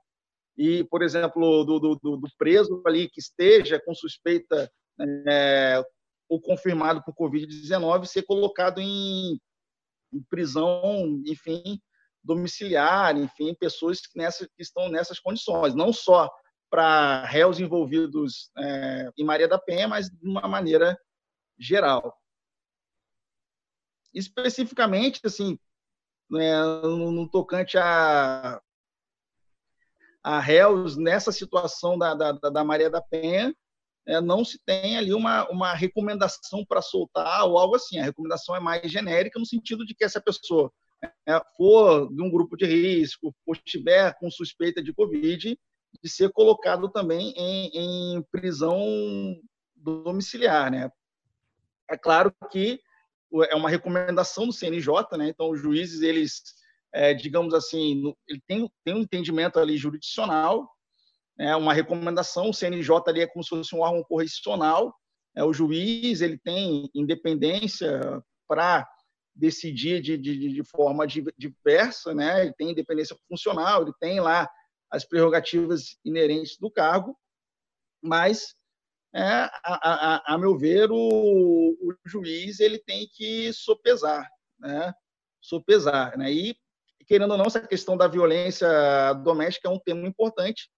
E, por exemplo, do, do, do, preso ali que esteja com suspeita é, ou confirmado por Covid-19 ser colocado em, em, prisão, enfim, domiciliar, enfim, pessoas que, nessa, que estão nessas condições, não só para réus envolvidos é, em Maria da Penha, mas de uma maneira geral. Especificamente, assim, né, no, tocante a, a réus nessa situação da, da, da Maria da Penha, é, não se tem ali uma, uma recomendação para soltar ou algo assim. A recomendação é mais genérica no sentido de que essa pessoa é, for de um grupo de risco, ou estiver com suspeita de Covid, de ser colocado também em, em prisão domiciliar, né? É claro que é uma recomendação do CNJ, né? Então, os juízes, eles, é, digamos assim, ele tem, tem um entendimento ali jurisdicional, é uma recomendação, o CNJ ali é como se fosse um órgão correcional, é, o juiz, ele tem independência para decidir de, de, de forma diversa, né? Ele tem independência funcional, ele tem lá as prerrogativas inerentes do cargo, mas, é, a, a, a, meu ver, o, o, juiz ele tem que sopesar, né? sopesar. Né? E, querendo ou não, essa questão da violência doméstica é um tema importante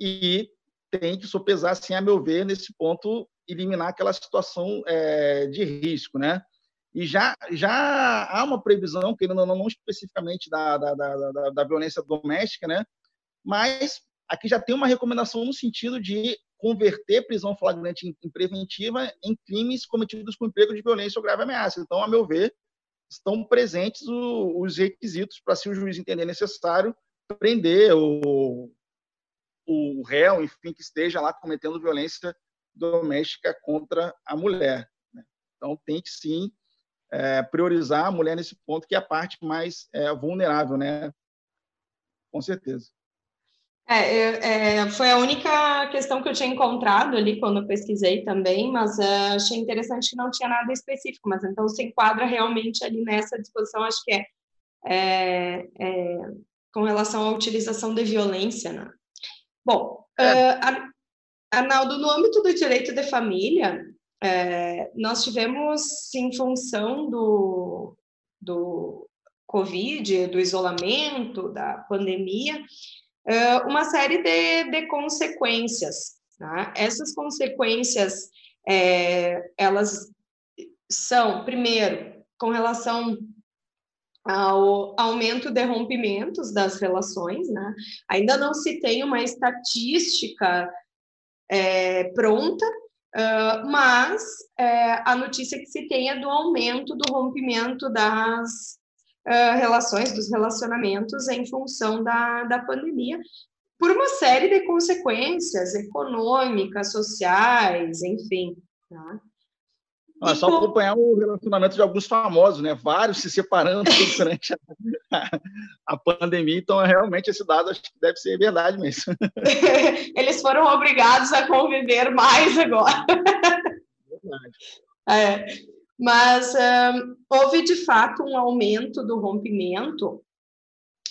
e tem que sopesar, sim, a meu ver, nesse ponto, eliminar aquela situação é, de risco, né? E já, já há uma previsão, querendo ou não, não especificamente da, da, da, da violência doméstica, né? Mas aqui já tem uma recomendação no sentido de converter prisão flagrante em preventiva em crimes cometidos com emprego de violência ou grave ameaça. Então, a meu ver, estão presentes os requisitos para, se o juiz entender necessário, prender o, o réu, enfim, que esteja lá cometendo violência doméstica contra a mulher. Né? Então, tem que sim é, priorizar a mulher nesse ponto, que é a parte mais é, vulnerável, né? Com certeza. É, é, foi a única questão que eu tinha encontrado ali quando eu pesquisei também, mas é, achei interessante que não tinha nada específico, mas então se enquadra realmente ali nessa disposição, acho que é, é, é com relação à utilização de violência, né? Bom, uh, Arnaldo, no âmbito do direito de família, uh, nós tivemos, em função do, do Covid, do isolamento, da pandemia, uma série de, de consequências. Tá? Essas consequências, é, elas são, primeiro, com relação ao aumento de rompimentos das relações, né? Ainda não se tem uma estatística é, pronta, uh, mas é, a notícia que se tem é do aumento do rompimento das uh, relações, dos relacionamentos em função da, da pandemia, por uma série de consequências econômicas, sociais, enfim. Tá? é só acompanhar o relacionamento de alguns famosos, né? Vários se separando durante a, a, pandemia. Então, realmente, esse dado acho que deve ser verdade mesmo. Eles foram obrigados a conviver mais agora. Verdade. É. Mas houve, de fato, um aumento do rompimento.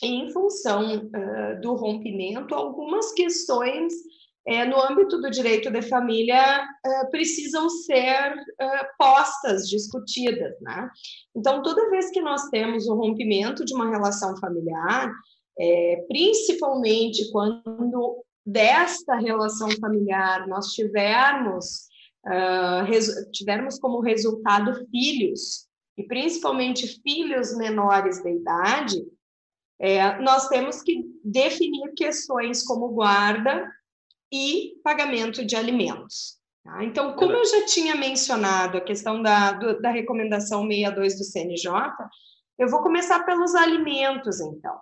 E, em função uh, do rompimento, algumas questões é, no âmbito do direito de família, é, precisam ser é, postas, discutidas. Né? Então, toda vez que nós temos o rompimento de uma relação familiar, é, principalmente quando desta relação familiar nós tivermos, uh, tivermos como resultado filhos, e principalmente filhos menores de idade, é, nós temos que definir questões como guarda e pagamento de alimentos. Tá? Então, como eu já tinha mencionado a questão da, do, da recomendação 62 do CNJ, eu vou começar pelos alimentos, então.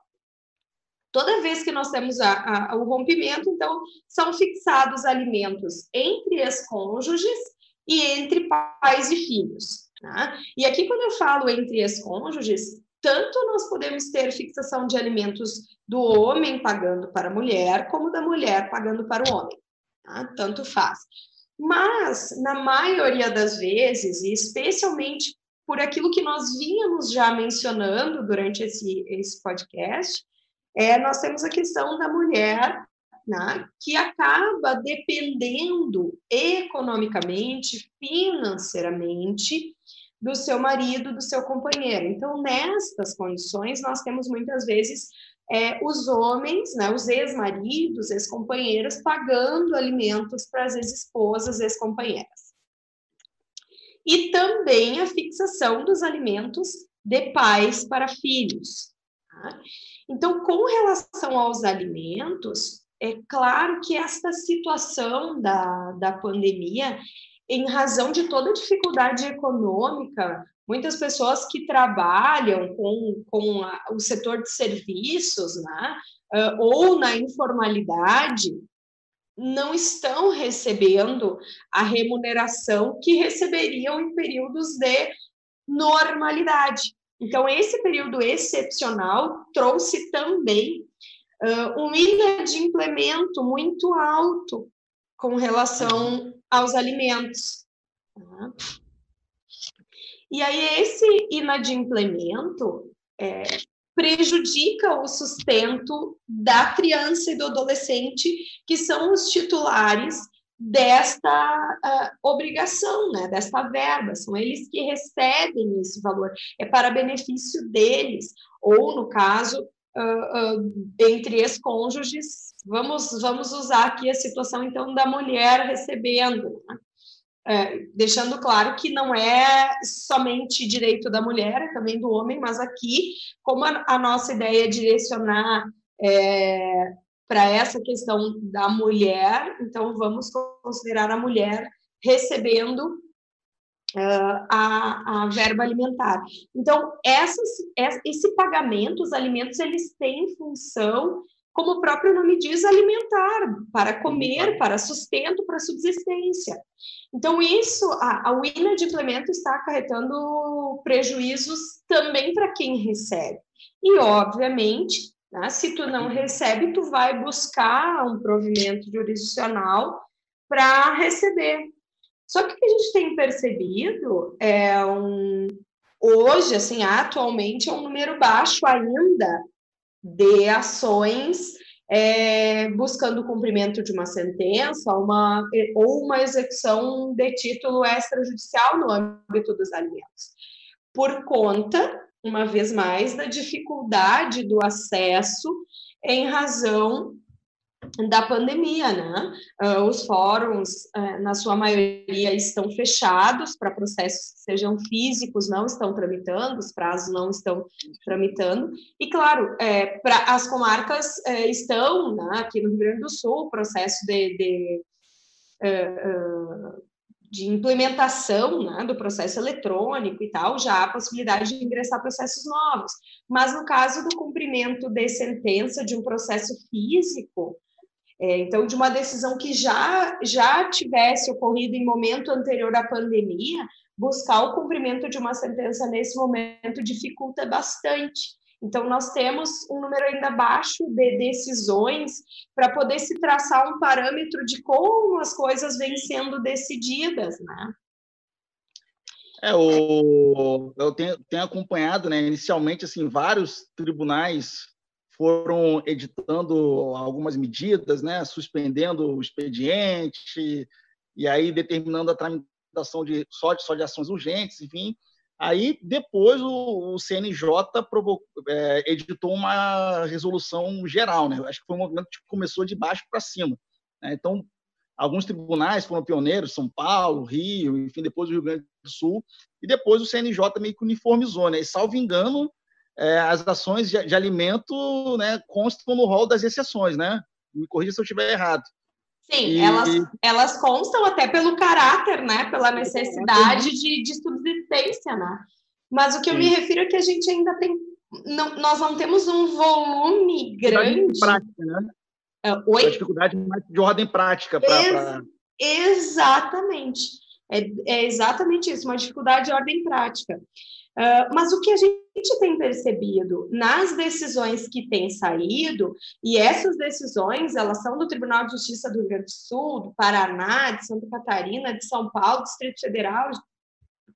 Toda vez que nós temos a, a, o rompimento, então, são fixados alimentos entre ex-cônjuges e entre pais e filhos. Tá? E aqui, quando eu falo entre ex-cônjuges, tanto nós podemos ter fixação de alimentos do homem pagando para a mulher, como da mulher pagando para o homem. Tá? Tanto faz. Mas, na maioria das vezes, e especialmente por aquilo que nós vínhamos já mencionando durante esse, esse podcast, é, nós temos a questão da mulher né, que acaba dependendo economicamente, financeiramente, do seu marido, do seu companheiro. Então, nestas condições, nós temos muitas vezes é, os homens, né, os ex-maridos, ex-companheiros, pagando alimentos para as ex-esposas, ex-companheiras. E também a fixação dos alimentos de pais para filhos. Tá? Então, com relação aos alimentos, é claro que esta situação da, da pandemia, em razão de toda a dificuldade econômica, muitas pessoas que trabalham com, com a, o setor de serviços, né, uh, ou na informalidade, não estão recebendo a remuneração que receberiam em períodos de normalidade. Então, esse período excepcional trouxe também uh, um inadimplemento muito alto com relação aos alimentos. Tá? E aí, esse inadimplemento, é, prejudica o sustento da criança e do adolescente, que são os titulares desta uh, obrigação, né, desta verba, são eles que recebem esse valor, é para benefício deles, ou no caso, uh, uh, entre ex-cônjuges, vamos, vamos usar aqui a situação, então, da mulher recebendo, né? é, deixando claro que não é somente direito da mulher, é também do homem, mas aqui, como a, a nossa ideia é direcionar é, para essa questão da mulher, então vamos considerar a mulher recebendo uh, a, a verba alimentar. Então, essas, esse pagamento, os alimentos, eles têm função como o próprio nome diz, alimentar, para comer, para sustento, para subsistência. Então, isso, a, a inadimplemento está acarretando prejuízos também para quem recebe. E, obviamente, né, se tu não recebe, tu vai buscar um provimento jurisdicional para receber. Só que o que a gente tem percebido é um, hoje, assim, atualmente, é um número baixo ainda de ações é, buscando o cumprimento de uma sentença uma, ou uma execução de título extrajudicial no âmbito dos alimentos, por conta, uma vez mais, da dificuldade do acesso em razão da pandemia, né? Uh, os fóruns, uh, na sua maioria, estão fechados para processos que sejam físicos, não estão tramitando, os prazos não estão tramitando. E, claro, é, para as comarcas é, estão, né, aqui no Rio Grande do Sul, o processo de, de, uh, de implementação né, do processo eletrônico e tal, já há possibilidade de ingressar processos novos. Mas, no caso do cumprimento de sentença de um processo físico, é, então, de uma decisão que já, já tivesse ocorrido em momento anterior à pandemia, buscar o cumprimento de uma sentença nesse momento dificulta bastante. Então, nós temos um número ainda baixo de decisões para poder se traçar um parâmetro de como as coisas vêm sendo decididas, né? É, o, eu tenho, tenho acompanhado, né, inicialmente, assim, vários tribunais foram editando algumas medidas, né, suspendendo o expediente e aí determinando a tramitação de só de, só de ações urgentes, enfim. Aí depois o, o CNJ provocou, é, editou uma resolução geral, né? Acho que foi um movimento que começou de baixo para cima. Né? Então alguns tribunais foram pioneiros, São Paulo, Rio, enfim, depois o Rio Grande do Sul, e depois o CNJ meio que uniformizou, né? E salvo engano, é, as ações de, de, alimento né, constam no rol das exceções, né? Me corrija se eu estiver errado. Sim, e... elas, elas constam até pelo caráter, né? Pela necessidade de, de subsistência, né? Mas o que Sim. eu me refiro é que a gente ainda tem. Não, nós não temos um volume grande. Prática, né? Uh, oi? A dificuldade de ordem prática para. Ex pra... Exatamente. É, é exatamente isso, uma dificuldade de ordem prática. Uh, mas o que a gente tem percebido nas decisões que têm saído, e essas decisões, elas são do Tribunal de Justiça do Rio Grande do Sul, do Paraná, de Santa Catarina, de São Paulo, Distrito Federal,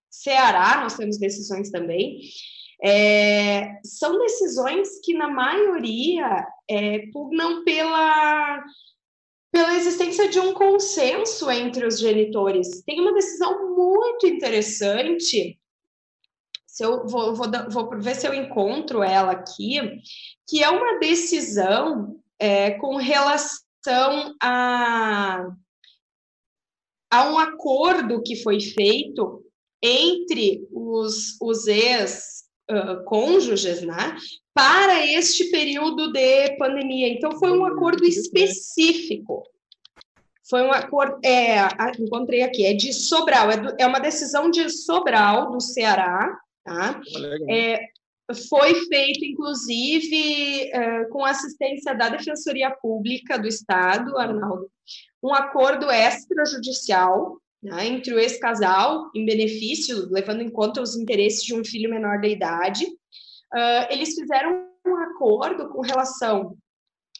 Ceará, nós temos decisões também, é, são decisões que, na maioria, é, pugnam pela, pela existência de um consenso entre os genitores. Tem uma decisão muito interessante se eu vou, vou, vou ver se eu encontro ela aqui, que é uma decisão é, com relação a, a um acordo que foi feito entre os, os ex-cônjuges, uh, né, para este período de pandemia. Então, foi um acordo específico. Foi um acordo, é, encontrei aqui, é de Sobral, é, do, é uma decisão de Sobral, do Ceará, Tá? É, foi feito, inclusive, é, com assistência da Defensoria Pública do Estado, Arnaldo, um acordo extrajudicial né, entre o ex-casal, em benefício, levando em conta os interesses de um filho menor da idade. Uh, eles fizeram um acordo com relação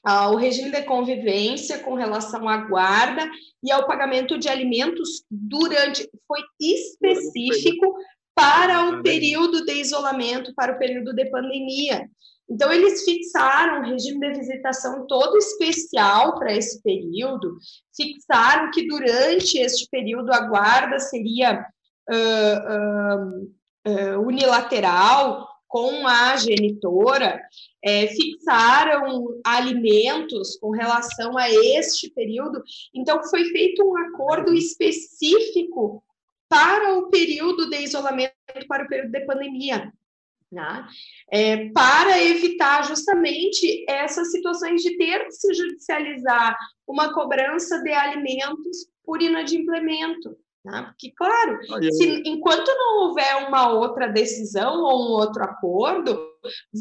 ao regime de convivência, com relação à guarda e ao pagamento de alimentos durante. Foi específico para o período de isolamento, para o período de pandemia. Então, eles fixaram um regime de visitação todo especial para esse período, fixaram que durante este período a guarda seria uh, uh, uh, unilateral com a genitora, é, fixaram alimentos com relação a este período. Então, foi feito um acordo específico para o período de isolamento, para o período de pandemia. Né? É, para evitar justamente essas situações de ter que se judicializar uma cobrança de alimentos por inadimplemento. Né? Porque, claro, se, enquanto não houver uma outra decisão ou um outro acordo,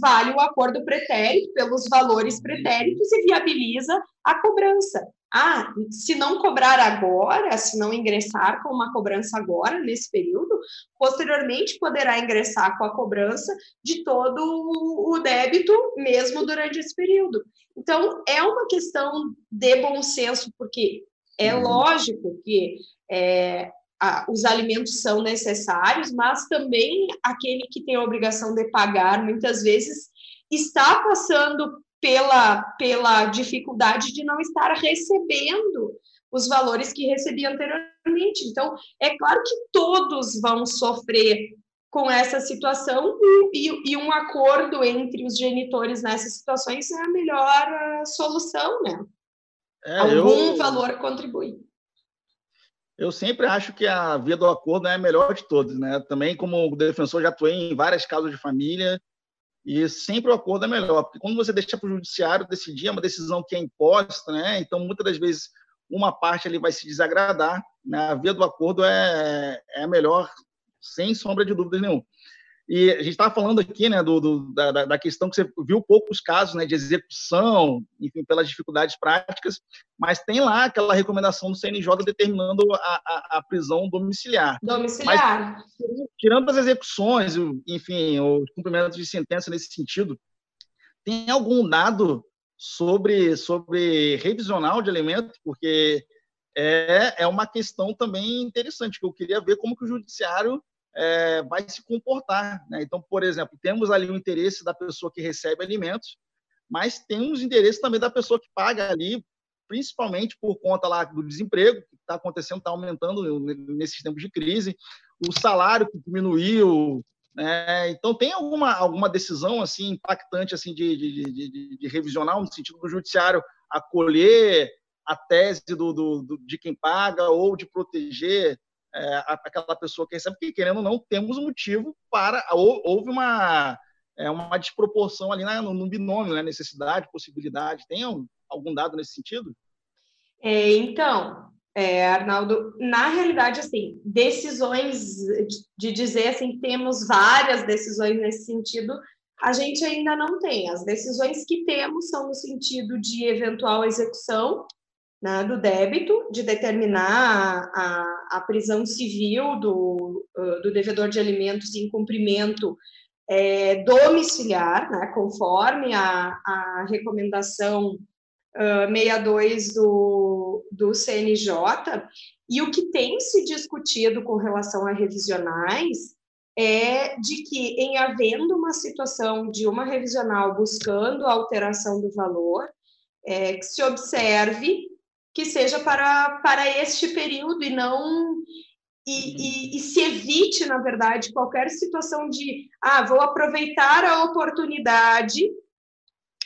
vale o acordo pretérito pelos valores pretéritos e viabiliza a cobrança. Ah, se não cobrar agora, se não ingressar com uma cobrança agora, nesse período, posteriormente poderá ingressar com a cobrança de todo o débito, mesmo durante esse período. Então, é uma questão de bom senso, porque é uhum. lógico que é, a, os alimentos são necessários, mas também aquele que tem a obrigação de pagar, muitas vezes, está passando pela, pela dificuldade de não estar recebendo os valores que recebia anteriormente. Então, é claro que todos vão sofrer com essa situação e, e, um acordo entre os genitores nessas situações é a melhor uh, solução, né? É, Algum eu... valor contribui. Eu sempre acho que a via do acordo é a melhor de todas, né? Também como defensor já atuei em várias causas de família e sempre o acordo é melhor, porque quando você deixa para o judiciário decidir, é uma decisão que é imposta, né? Então muitas das vezes uma parte ali vai se desagradar, né? A via do acordo é, é melhor, sem sombra de dúvidas nenhuma. E a gente estava falando aqui né, do, do da, da, questão que você viu poucos casos né, de execução, enfim, pelas dificuldades práticas, mas tem lá aquela recomendação do CNJ determinando a, a, a prisão domiciliar. Domiciliar. Mas, tirando as execuções, enfim, os cumprimentos de sentença nesse sentido, tem algum dado sobre, sobre revisional de alimentos? Porque é, é uma questão também interessante, que eu queria ver como que o judiciário é, vai se comportar. Né? Então, por exemplo, temos ali o interesse da pessoa que recebe alimentos, mas temos interesse também da pessoa que paga ali, principalmente por conta lá do desemprego que está acontecendo, está aumentando nesses tempos de crise, o salário que diminuiu. Né? Então, tem alguma, alguma decisão assim impactante assim de, de, de, de no sentido do judiciário acolher a tese do, do, do, de quem paga ou de proteger é, aquela pessoa que recebe, porque querendo ou não, temos motivo para. Houve uma, é, uma desproporção ali né, no, no binômio, né, necessidade, possibilidade. Tem algum dado nesse sentido? É, então, é, Arnaldo, na realidade, assim, decisões de dizer assim, temos várias decisões nesse sentido, a gente ainda não tem. As decisões que temos são no sentido de eventual execução né, do débito, de determinar a, a prisão civil do, do devedor de alimentos em cumprimento é, domiciliar, né, conforme a, a recomendação uh, 62 do, do CNJ, e o que tem se discutido com relação a revisionais é de que, em havendo uma situação de uma revisional buscando a alteração do valor, é, que se observe que seja para, para este período e não e, e, e, se evite, na verdade, qualquer situação de ah, vou aproveitar a oportunidade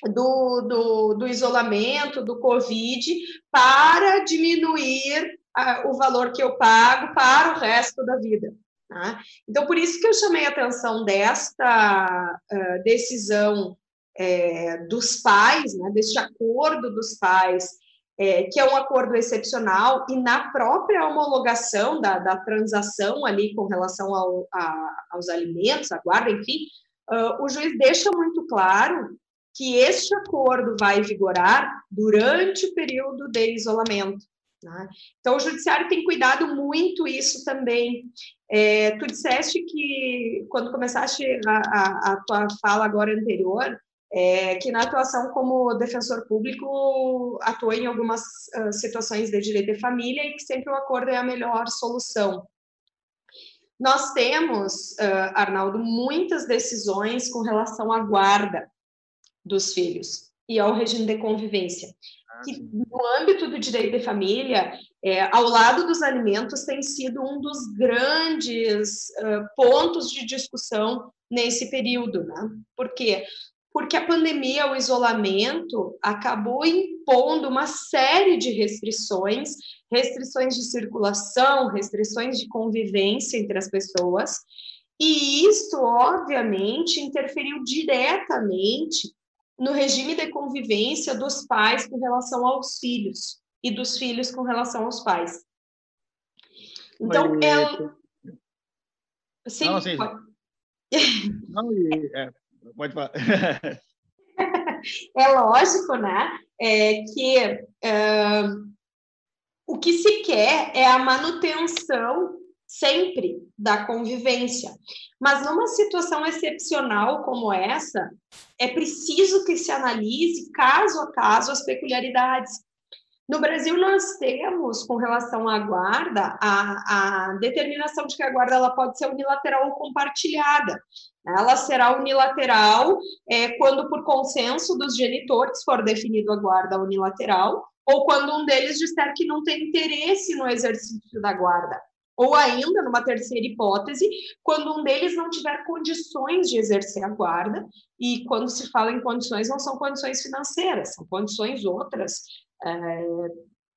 do, do, do isolamento, do Covid, para diminuir ah, o valor que eu pago para o resto da vida. Tá? Então, por isso que eu chamei a atenção desta uh, decisão é, dos pais, né, deste acordo dos pais é, que é um acordo excepcional, e na própria homologação da, da transação ali com relação ao, a, aos alimentos, a guarda, enfim, uh, o juiz deixa muito claro que este acordo vai vigorar durante o período de isolamento. Né? Então, o judiciário tem cuidado muito isso também. É, tu disseste que, quando começaste a, a, a tua fala agora anterior, é, que na atuação como defensor público atuou em algumas uh, situações de direito de família e que sempre o acordo é a melhor solução. Nós temos, uh, Arnaldo, muitas decisões com relação à guarda. dos filhos e ao regime de convivência. Ah, que no âmbito do direito de família, é, ao lado dos alimentos, tem sido um dos grandes uh, pontos de discussão nesse período, né? Por quê? Porque a pandemia, o isolamento, acabou impondo uma série de restrições, restrições de circulação, restrições de convivência entre as pessoas, e isso, obviamente, interferiu diretamente no regime de convivência dos pais com relação aos filhos e dos filhos com relação aos pais. Então, Mas, ela. Sim, não, sim. Pode... Não, e, é, pode falar. é lógico, né? É que uh, o que se quer é a manutenção sempre da convivência. Mas numa situação excepcional como essa, é preciso que se analise caso a caso as peculiaridades. No Brasil, nós temos, com relação à guarda, a, a determinação de que a guarda ela pode ser unilateral ou compartilhada. Ela será unilateral é, quando, por consenso dos genitores, for definido a guarda unilateral, ou quando um deles disser que não tem interesse no exercício da guarda. Ou ainda, numa terceira hipótese, quando um deles não tiver condições de exercer a guarda, e quando se fala em condições, não são condições financeiras, são condições outras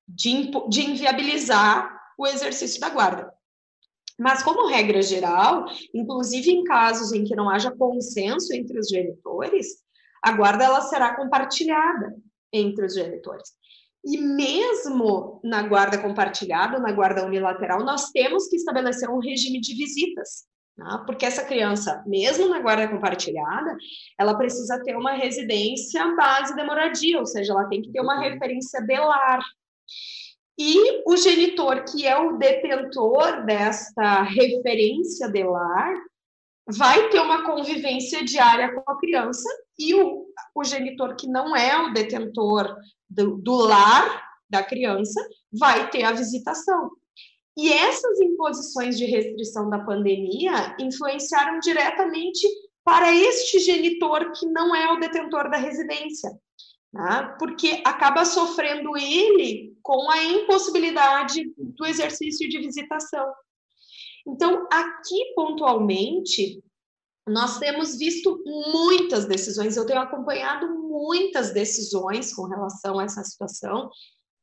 de, de inviabilizar o exercício da guarda. Mas, como regra geral, inclusive em casos em que não haja consenso entre os genitores, a guarda ela será compartilhada entre os genitores. E mesmo na guarda compartilhada, na guarda unilateral, nós temos que estabelecer um regime de visitas, né? porque essa criança, mesmo na guarda compartilhada, ela precisa ter uma residência base de moradia, ou seja, ela tem que ter uma referência de lar. E o genitor, que é o detentor desta referência de lar, vai ter uma convivência diária com a criança e o, o genitor que não é o detentor do, do lar da criança vai ter a visitação. E essas imposições de restrição da pandemia influenciaram diretamente para este genitor que não é o detentor da residência, né? porque acaba sofrendo ele com a impossibilidade do exercício de visitação. Então, aqui pontualmente, nós temos visto muitas decisões, eu tenho acompanhado muitas decisões com relação a essa situação,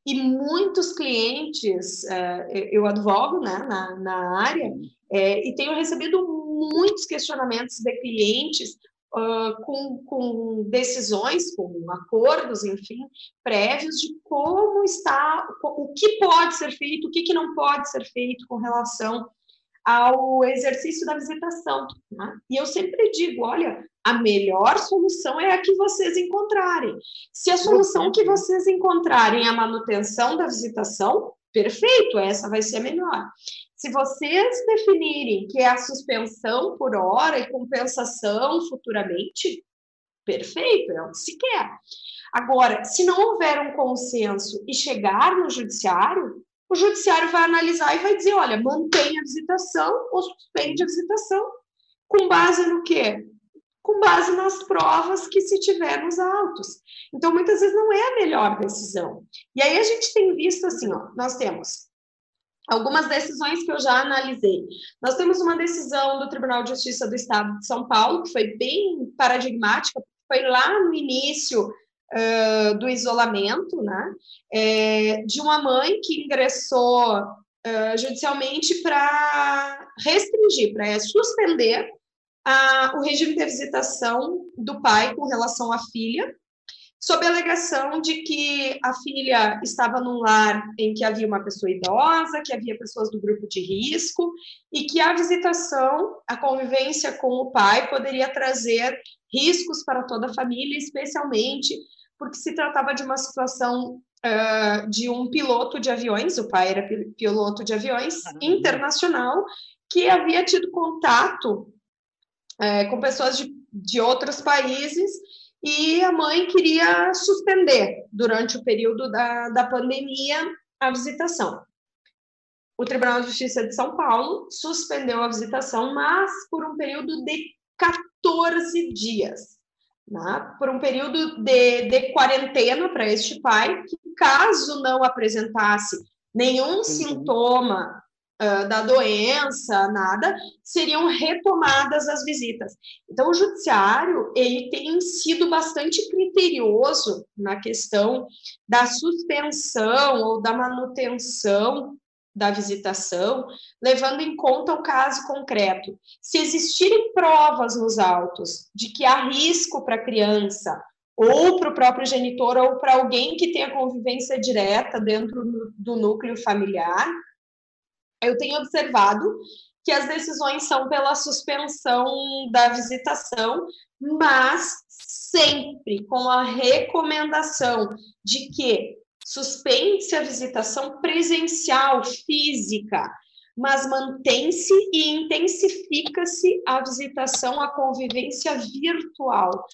e muitos clientes, é, eu advogo né, na, na área, é, e tenho recebido muitos questionamentos de clientes uh, com, com decisões, com acordos, enfim, prévios de como está, o que pode ser feito, o que, que não pode ser feito com relação ao exercício da visitação. Né? E eu sempre digo: olha, a melhor solução é a que vocês encontrarem. Se a solução que vocês encontrarem é a manutenção da visitação, perfeito, essa vai ser a melhor. Se vocês definirem que é a suspensão por hora e compensação futuramente, perfeito, é o que se quer. Agora, se não houver um consenso e chegar no judiciário, o judiciário vai analisar e vai dizer, olha, mantém a visitação ou suspende a visitação. Com base no quê? Com base nas provas que se tiver nos autos. Então, muitas vezes não é a melhor decisão. E aí a gente tem visto assim, ó, nós temos algumas decisões que eu já analisei. Nós temos uma decisão do Tribunal de Justiça do Estado de São Paulo, que foi bem paradigmática, foi lá no início uh, do isolamento, né? É, de uma mãe que ingressou uh, judicialmente para restringir, para suspender a, o regime de visitação do pai com relação à filha, sob a alegação de que a filha estava num lar em que havia uma pessoa idosa, que havia pessoas do grupo de risco, e que a visitação, a convivência com o pai poderia trazer riscos para toda a família, especialmente porque se tratava de uma situação uh, de um piloto de aviões, o pai era piloto de aviões internacional, que havia tido contato uh, com pessoas de, de outros países e a mãe queria suspender durante o período da, da pandemia a visitação. O Tribunal de Justiça de São Paulo suspendeu a visitação, mas por um período de 14 dias. né, por um período de, de quarentena para este pai, que caso não apresentasse nenhum uhum. sintoma da doença, nada, seriam retomadas as visitas. Então, o judiciário, ele tem sido bastante criterioso na questão da suspensão ou da manutenção da visitação, levando em conta o caso concreto. Se existirem provas nos autos de que há risco para a criança, ou para o próprio genitor, ou para alguém que tenha convivência direta dentro do núcleo familiar, eu tenho observado que as decisões são pela suspensão da visitação, mas sempre com a recomendação de que suspende-se a visitação presencial, física, mas mantém-se e intensifica-se a visitação, a convivência virtual.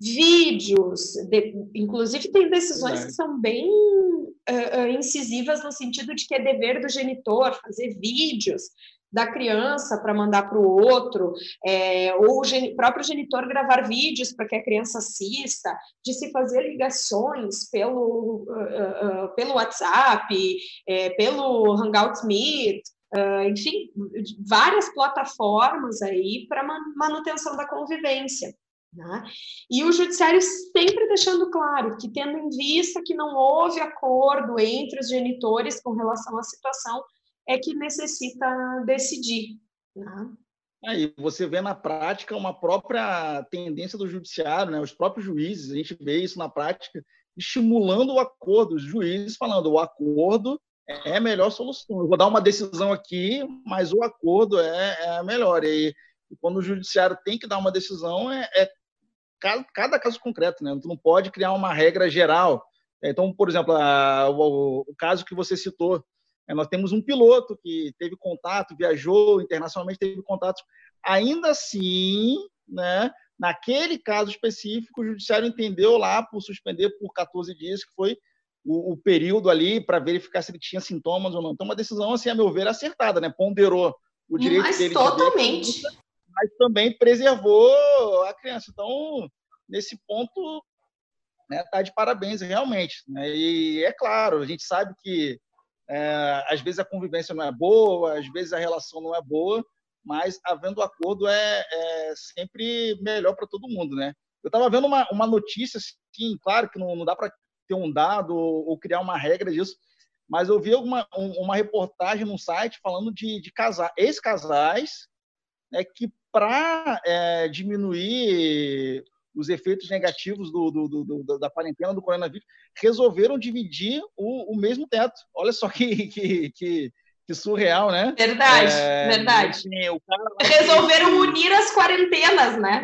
Vídeos, de, inclusive tem decisões que são bem uh, incisivas no sentido de que é dever do genitor fazer vídeos da criança para mandar para o outro, é, ou o gen próprio genitor gravar vídeos para que a criança assista, de se fazer ligações pelo, uh, uh, pelo WhatsApp, é, pelo Hangouts Meet, uh, enfim, várias plataformas aí para manutenção da convivência. Né? E o judiciário sempre deixando claro que, tendo em vista que não houve acordo entre os genitores com relação à situação, é que necessita decidir. Né? Aí você vê na prática uma própria tendência do judiciário, né? os próprios juízes, a gente vê isso na prática, estimulando o acordo, os juízes falando o acordo é a melhor solução. Eu vou dar uma decisão aqui, mas o acordo é, é a melhor. E, e, quando o judiciário tem que dar uma decisão, é, é cada, cada, caso concreto, né? Tu não pode criar uma regra geral. Então, por exemplo, a, o, o caso que você citou, é, nós temos um piloto que teve contato, viajou internacionalmente, teve contatos. Ainda assim, né, naquele caso específico, o judiciário entendeu lá por suspender por 14 dias, que foi o, o período ali para verificar se ele tinha sintomas ou não. Então, uma decisão, assim, a meu ver, acertada, né? Ponderou o direito mas dele. Totalmente. De mas também preservou a criança. Então, nesse ponto, né, tá de parabéns, realmente. Né? E é claro, a gente sabe que é, às vezes a convivência não é boa, às vezes a relação não é boa, mas havendo acordo é, é sempre melhor para todo mundo, né? Eu estava vendo uma, uma notícia, assim, claro que não, não dá para ter um dado ou, ou, criar uma regra disso, mas eu vi uma, uma reportagem no site falando de, de ex-casais né, que, para é, diminuir os efeitos negativos do, do, do, da quarentena do coronavírus, resolveram dividir o, o mesmo teto. Olha só que, que, que, que surreal, né? Verdade, é, verdade. Assim, resolveram unir as quarentenas, né?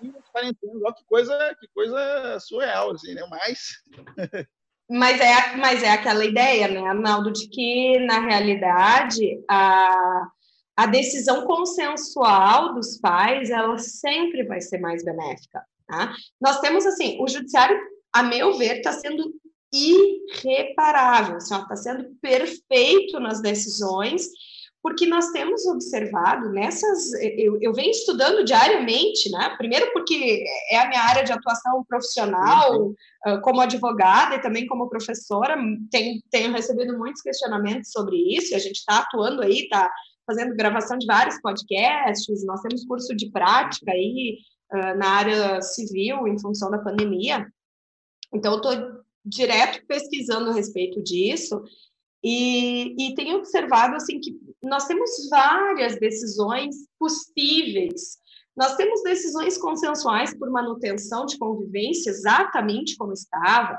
Unir as quarentenas. Olha que coisa, que coisa surreal, assim, né? Mas... Mas é, mas é aquela ideia, né, Arnaldo, de que, na realidade, a, a decisão consensual dos pais, ela sempre vai ser mais benéfica. Tá? Nós temos, assim, o judiciário, a meu ver, está sendo irreparável, está assim, sendo perfeito nas decisões, porque nós temos observado nessas. Eu, eu venho estudando diariamente, né? Primeiro, porque é a minha área de atuação profissional, uhum. como advogada e também como professora, tenho, tenho recebido muitos questionamentos sobre isso, e a gente está atuando aí, está fazendo gravação de vários podcasts, nós temos curso de prática aí uh, na área civil em função da pandemia. Então, eu estou direto pesquisando a respeito disso e, e tenho observado assim que nós temos várias decisões possíveis. Nós temos decisões consensuais por manutenção de convivência exatamente como estava.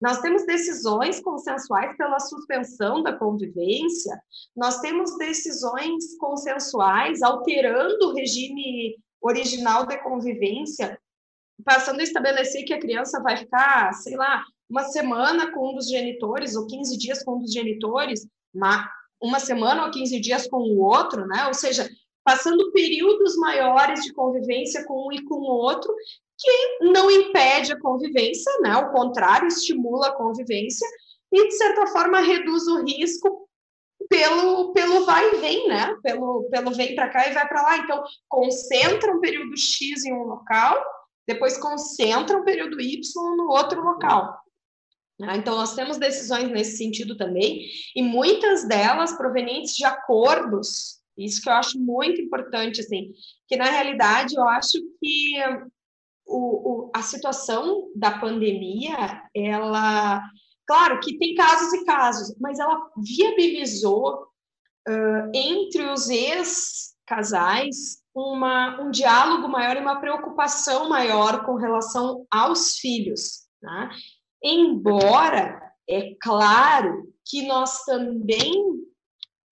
Nós temos decisões consensuais pela suspensão da convivência, nós temos decisões consensuais alterando o regime original de convivência, passando a estabelecer que a criança vai ficar, sei lá, uma semana com um dos genitores, ou 15 dias com um dos genitores, uma, uma semana ou 15 dias com o outro, né? Ou seja, passando períodos maiores de convivência com um e com o outro, que não impede a convivência, né? Ao contrário, estimula a convivência e, de certa forma, reduz o risco pelo, pelo vai e vem, né? Pelo, pelo vem para cá e vai para lá. Então, concentra um período X em um local, depois concentra o período Y no outro local. Né? Então, nós temos decisões nesse sentido também, e muitas delas provenientes de acordos, isso que eu acho muito importante, assim, que na realidade eu acho que o, o, a situação da pandemia, ela, claro que tem casos e casos, mas ela viabilizou uh, entre os ex-casais uma, um diálogo maior e uma preocupação maior com relação aos filhos. Né? Embora, é claro, que nós também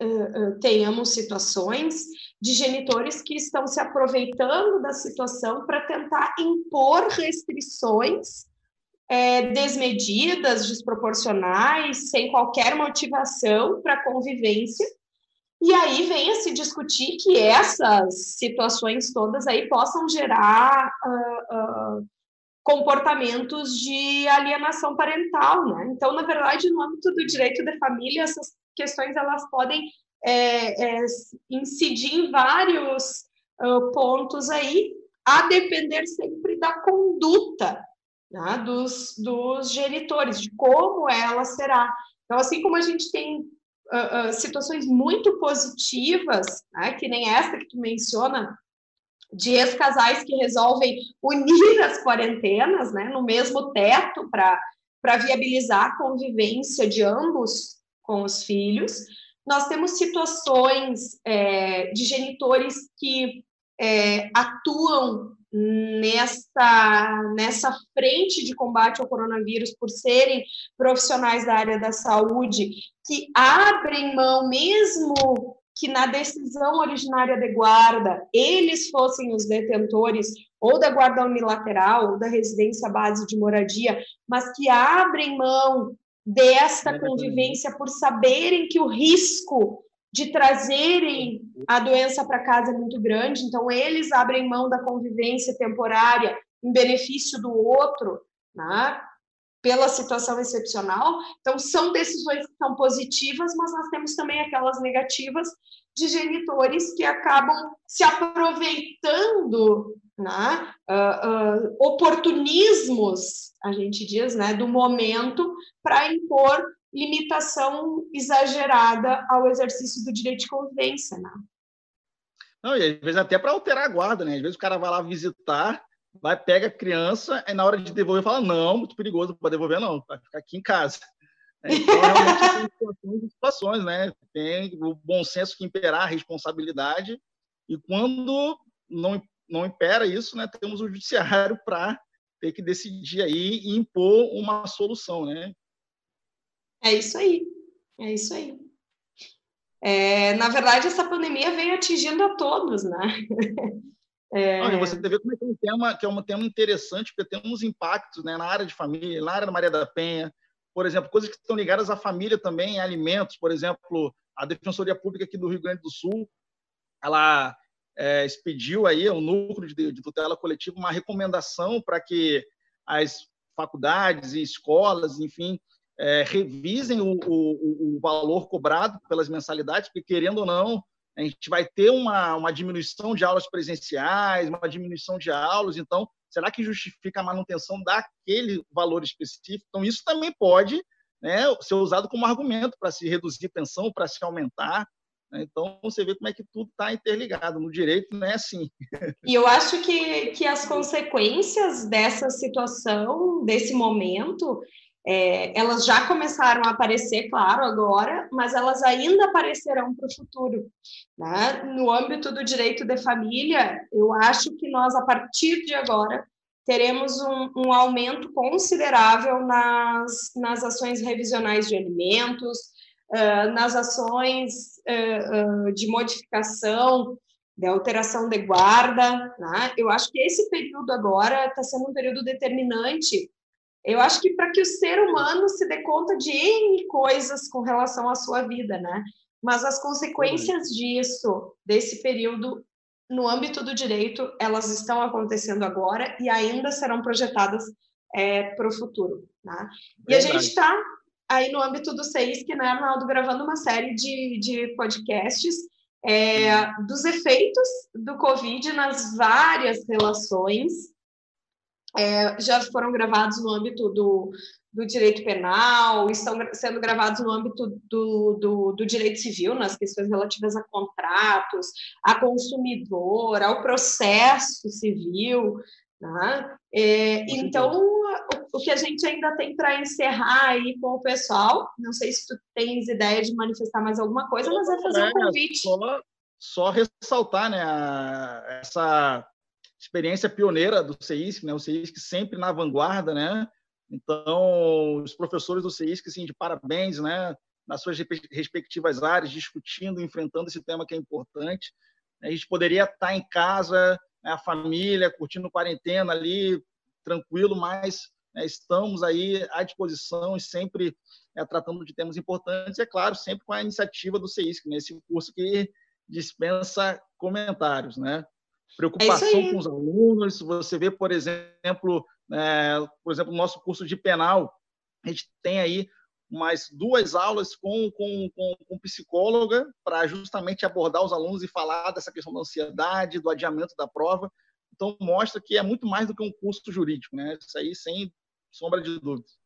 uh, uh, tenhamos situações de genitores que estão se aproveitando da situação para tentar impor restrições é, desmedidas, desproporcionais, sem qualquer motivação para a convivência. E aí vem a se discutir que essas situações todas aí possam gerar uh, uh, comportamentos de alienação parental, né? Então, na verdade, no âmbito do direito de família, essas questões elas podem é, é, incidir em vários uh, pontos aí, a depender sempre da conduta né, dos, dos genitores, de como ela será. Então, assim como a gente tem uh, uh, situações muito positivas, né, que nem essa que tu menciona, de ex-casais que resolvem unir as quarentenas né, no mesmo teto para viabilizar a convivência de ambos com os filhos. Nós temos situações é, de genitores que é, atuam nessa, nessa frente de combate ao coronavírus por serem profissionais da área da saúde, que abrem mão mesmo que na decisão originária de guarda eles fossem os detentores ou da guarda unilateral ou da residência base de moradia, mas que abrem mão desta convivência por saberem que o risco de trazerem a doença para casa é muito grande, então eles abrem mão da convivência temporária em benefício do outro, né? pela situação excepcional. Então, são decisões que são positivas, mas nós temos também aquelas negativas de genitores que acabam se aproveitando né, uh, uh, oportunismos, a gente diz, né, do momento para impor limitação exagerada ao exercício do direito de convivência. Né? Não, e às vezes até para alterar a guarda, né? Às vezes o cara vai lá visitar vai, pega a criança, e na hora de devolver fala, não, muito perigoso, para devolver não, vai ficar aqui em casa. É, então, realmente, tem situações né? Tem o bom senso que imperar, a responsabilidade, e quando não, não impera isso, né, temos o judiciário para ter que decidir aí e impor uma solução, né? É isso aí, é isso aí. É, na verdade, essa pandemia vem atingindo a todos, né? É... Não, você vê como é que é um tema que é um tema interessante, porque tem uns impactos né, na área de família, na área da Maria da Penha, por exemplo, coisas que estão ligadas à família também, alimentos, por exemplo, a Defensoria Pública aqui do Rio Grande do Sul, ela é, expediu aí ao núcleo de, de tutela coletiva uma recomendação para que as faculdades e escolas, enfim, é, revisem o, o, o valor cobrado pelas mensalidades, porque querendo ou não, a gente vai ter uma, uma diminuição de aulas presenciais, uma diminuição de aulas, então, será que justifica a manutenção daquele valor específico? Então, isso também pode né, ser usado como argumento para se reduzir pensão, para se aumentar. Né? Então, você vê como é que tudo está interligado. No direito não é assim. E eu acho que, que as consequências dessa situação, desse momento, é, elas já começaram a aparecer, claro, agora, mas elas ainda aparecerão para o futuro. Né? No âmbito do direito de família, eu acho que nós, a partir de agora, teremos um, um aumento considerável nas, nas ações revisionais de alimentos, uh, nas ações uh, de modificação, de alteração de guarda. Né? Eu acho que esse período agora está sendo um período determinante eu acho que para que o ser humano se dê conta de N coisas com relação à sua vida, né? Mas as consequências disso, desse período, no âmbito do direito, elas estão acontecendo agora e ainda serão projetadas é, para o futuro. Né? E a gente está aí no âmbito do que, né, Arnaldo, gravando uma série de, de podcasts é, dos efeitos do Covid nas várias relações é, já foram gravados no âmbito do, do direito penal, estão sendo gravados no âmbito do, do, do, direito civil, nas questões relativas a contratos, a consumidor, ao processo civil. É, então, o, que a gente ainda tem para encerrar aí com o pessoal, não sei se tu tens ideia de manifestar mais alguma coisa, mas é fazer um convite. Só, só ressaltar né, a, essa experiência pioneira do CEISC, né, o CEISC sempre na vanguarda, né, então, os professores do CEISC, assim, de parabéns, né? nas suas respectivas áreas, discutindo, enfrentando esse tema que é importante. A gente poderia estar em casa, a família, curtindo quarentena ali, tranquilo, mas né, estamos aí à disposição e sempre é, tratando de temas importantes, é claro, sempre com a iniciativa do CEISC, nesse né, curso que dispensa comentários. Né? Preocupação é com os alunos, você vê, por exemplo, é, por exemplo, no nosso curso de penal, a gente tem aí mais duas aulas com, com, com, com psicóloga para justamente abordar os alunos e falar dessa questão da ansiedade, do adiamento da prova. Então, mostra que é muito mais do que um curso jurídico, né? Isso aí, sem sombra de dúvidas.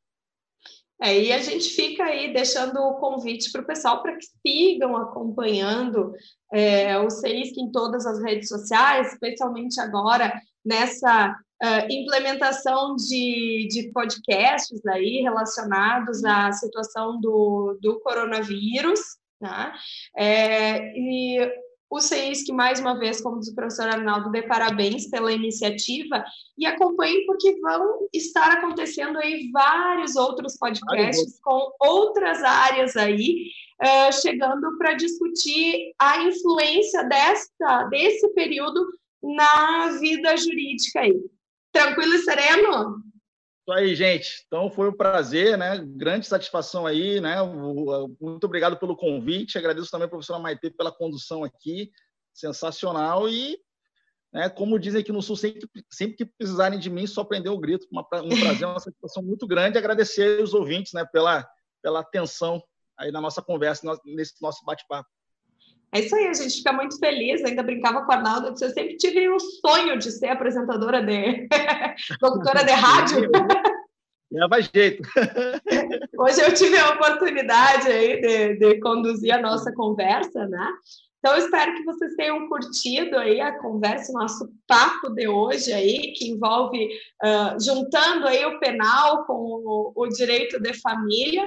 É, e a gente fica aí deixando o convite para o pessoal para que sigam acompanhando é, o CEISC em todas as redes sociais, especialmente agora nessa uh, implementação de, de podcasts aí relacionados à situação do, do coronavírus, né? É, e o CEISC, mais uma vez, como diz o professor Arnaldo, dê parabéns pela iniciativa e acompanhe porque vão estar acontecendo aí vários outros podcasts com outras áreas aí, uh, chegando para discutir a influência desta, desse período na vida jurídica aí. Tranquilo e sereno? Isso aí, gente. Então foi um prazer, né? Grande satisfação aí, né? Muito obrigado pelo convite. Agradeço também a professora Maite pela condução aqui. Sensacional. E, né, como dizem aqui no Sul, sempre, sempre que precisarem de mim, só prender o grito. Um prazer, uma satisfação muito grande. Agradecer os ouvintes, né, pela, pela atenção aí na nossa conversa, nesse nosso bate-papo. É isso aí, a gente fica muito feliz. Ainda brincava com a Arnaldo, eu sempre tive o sonho de ser apresentadora de locutora de rádio. Leva jeito. Hoje eu tive a oportunidade aí de, de conduzir a nossa conversa, né? Então, espero que vocês tenham curtido aí a conversa, o nosso papo de hoje aí, que envolve uh, juntando aí o penal com o, o direito de família.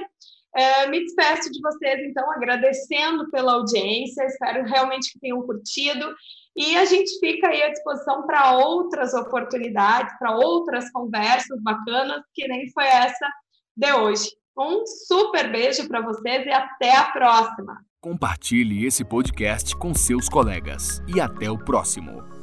É, me despeço de vocês, então, agradecendo pela audiência, espero realmente que tenham curtido. E a gente fica aí à disposição para outras oportunidades, para outras conversas bacanas, que nem foi essa de hoje. Um super beijo para vocês e até a próxima. Compartilhe esse podcast com seus colegas e até o próximo.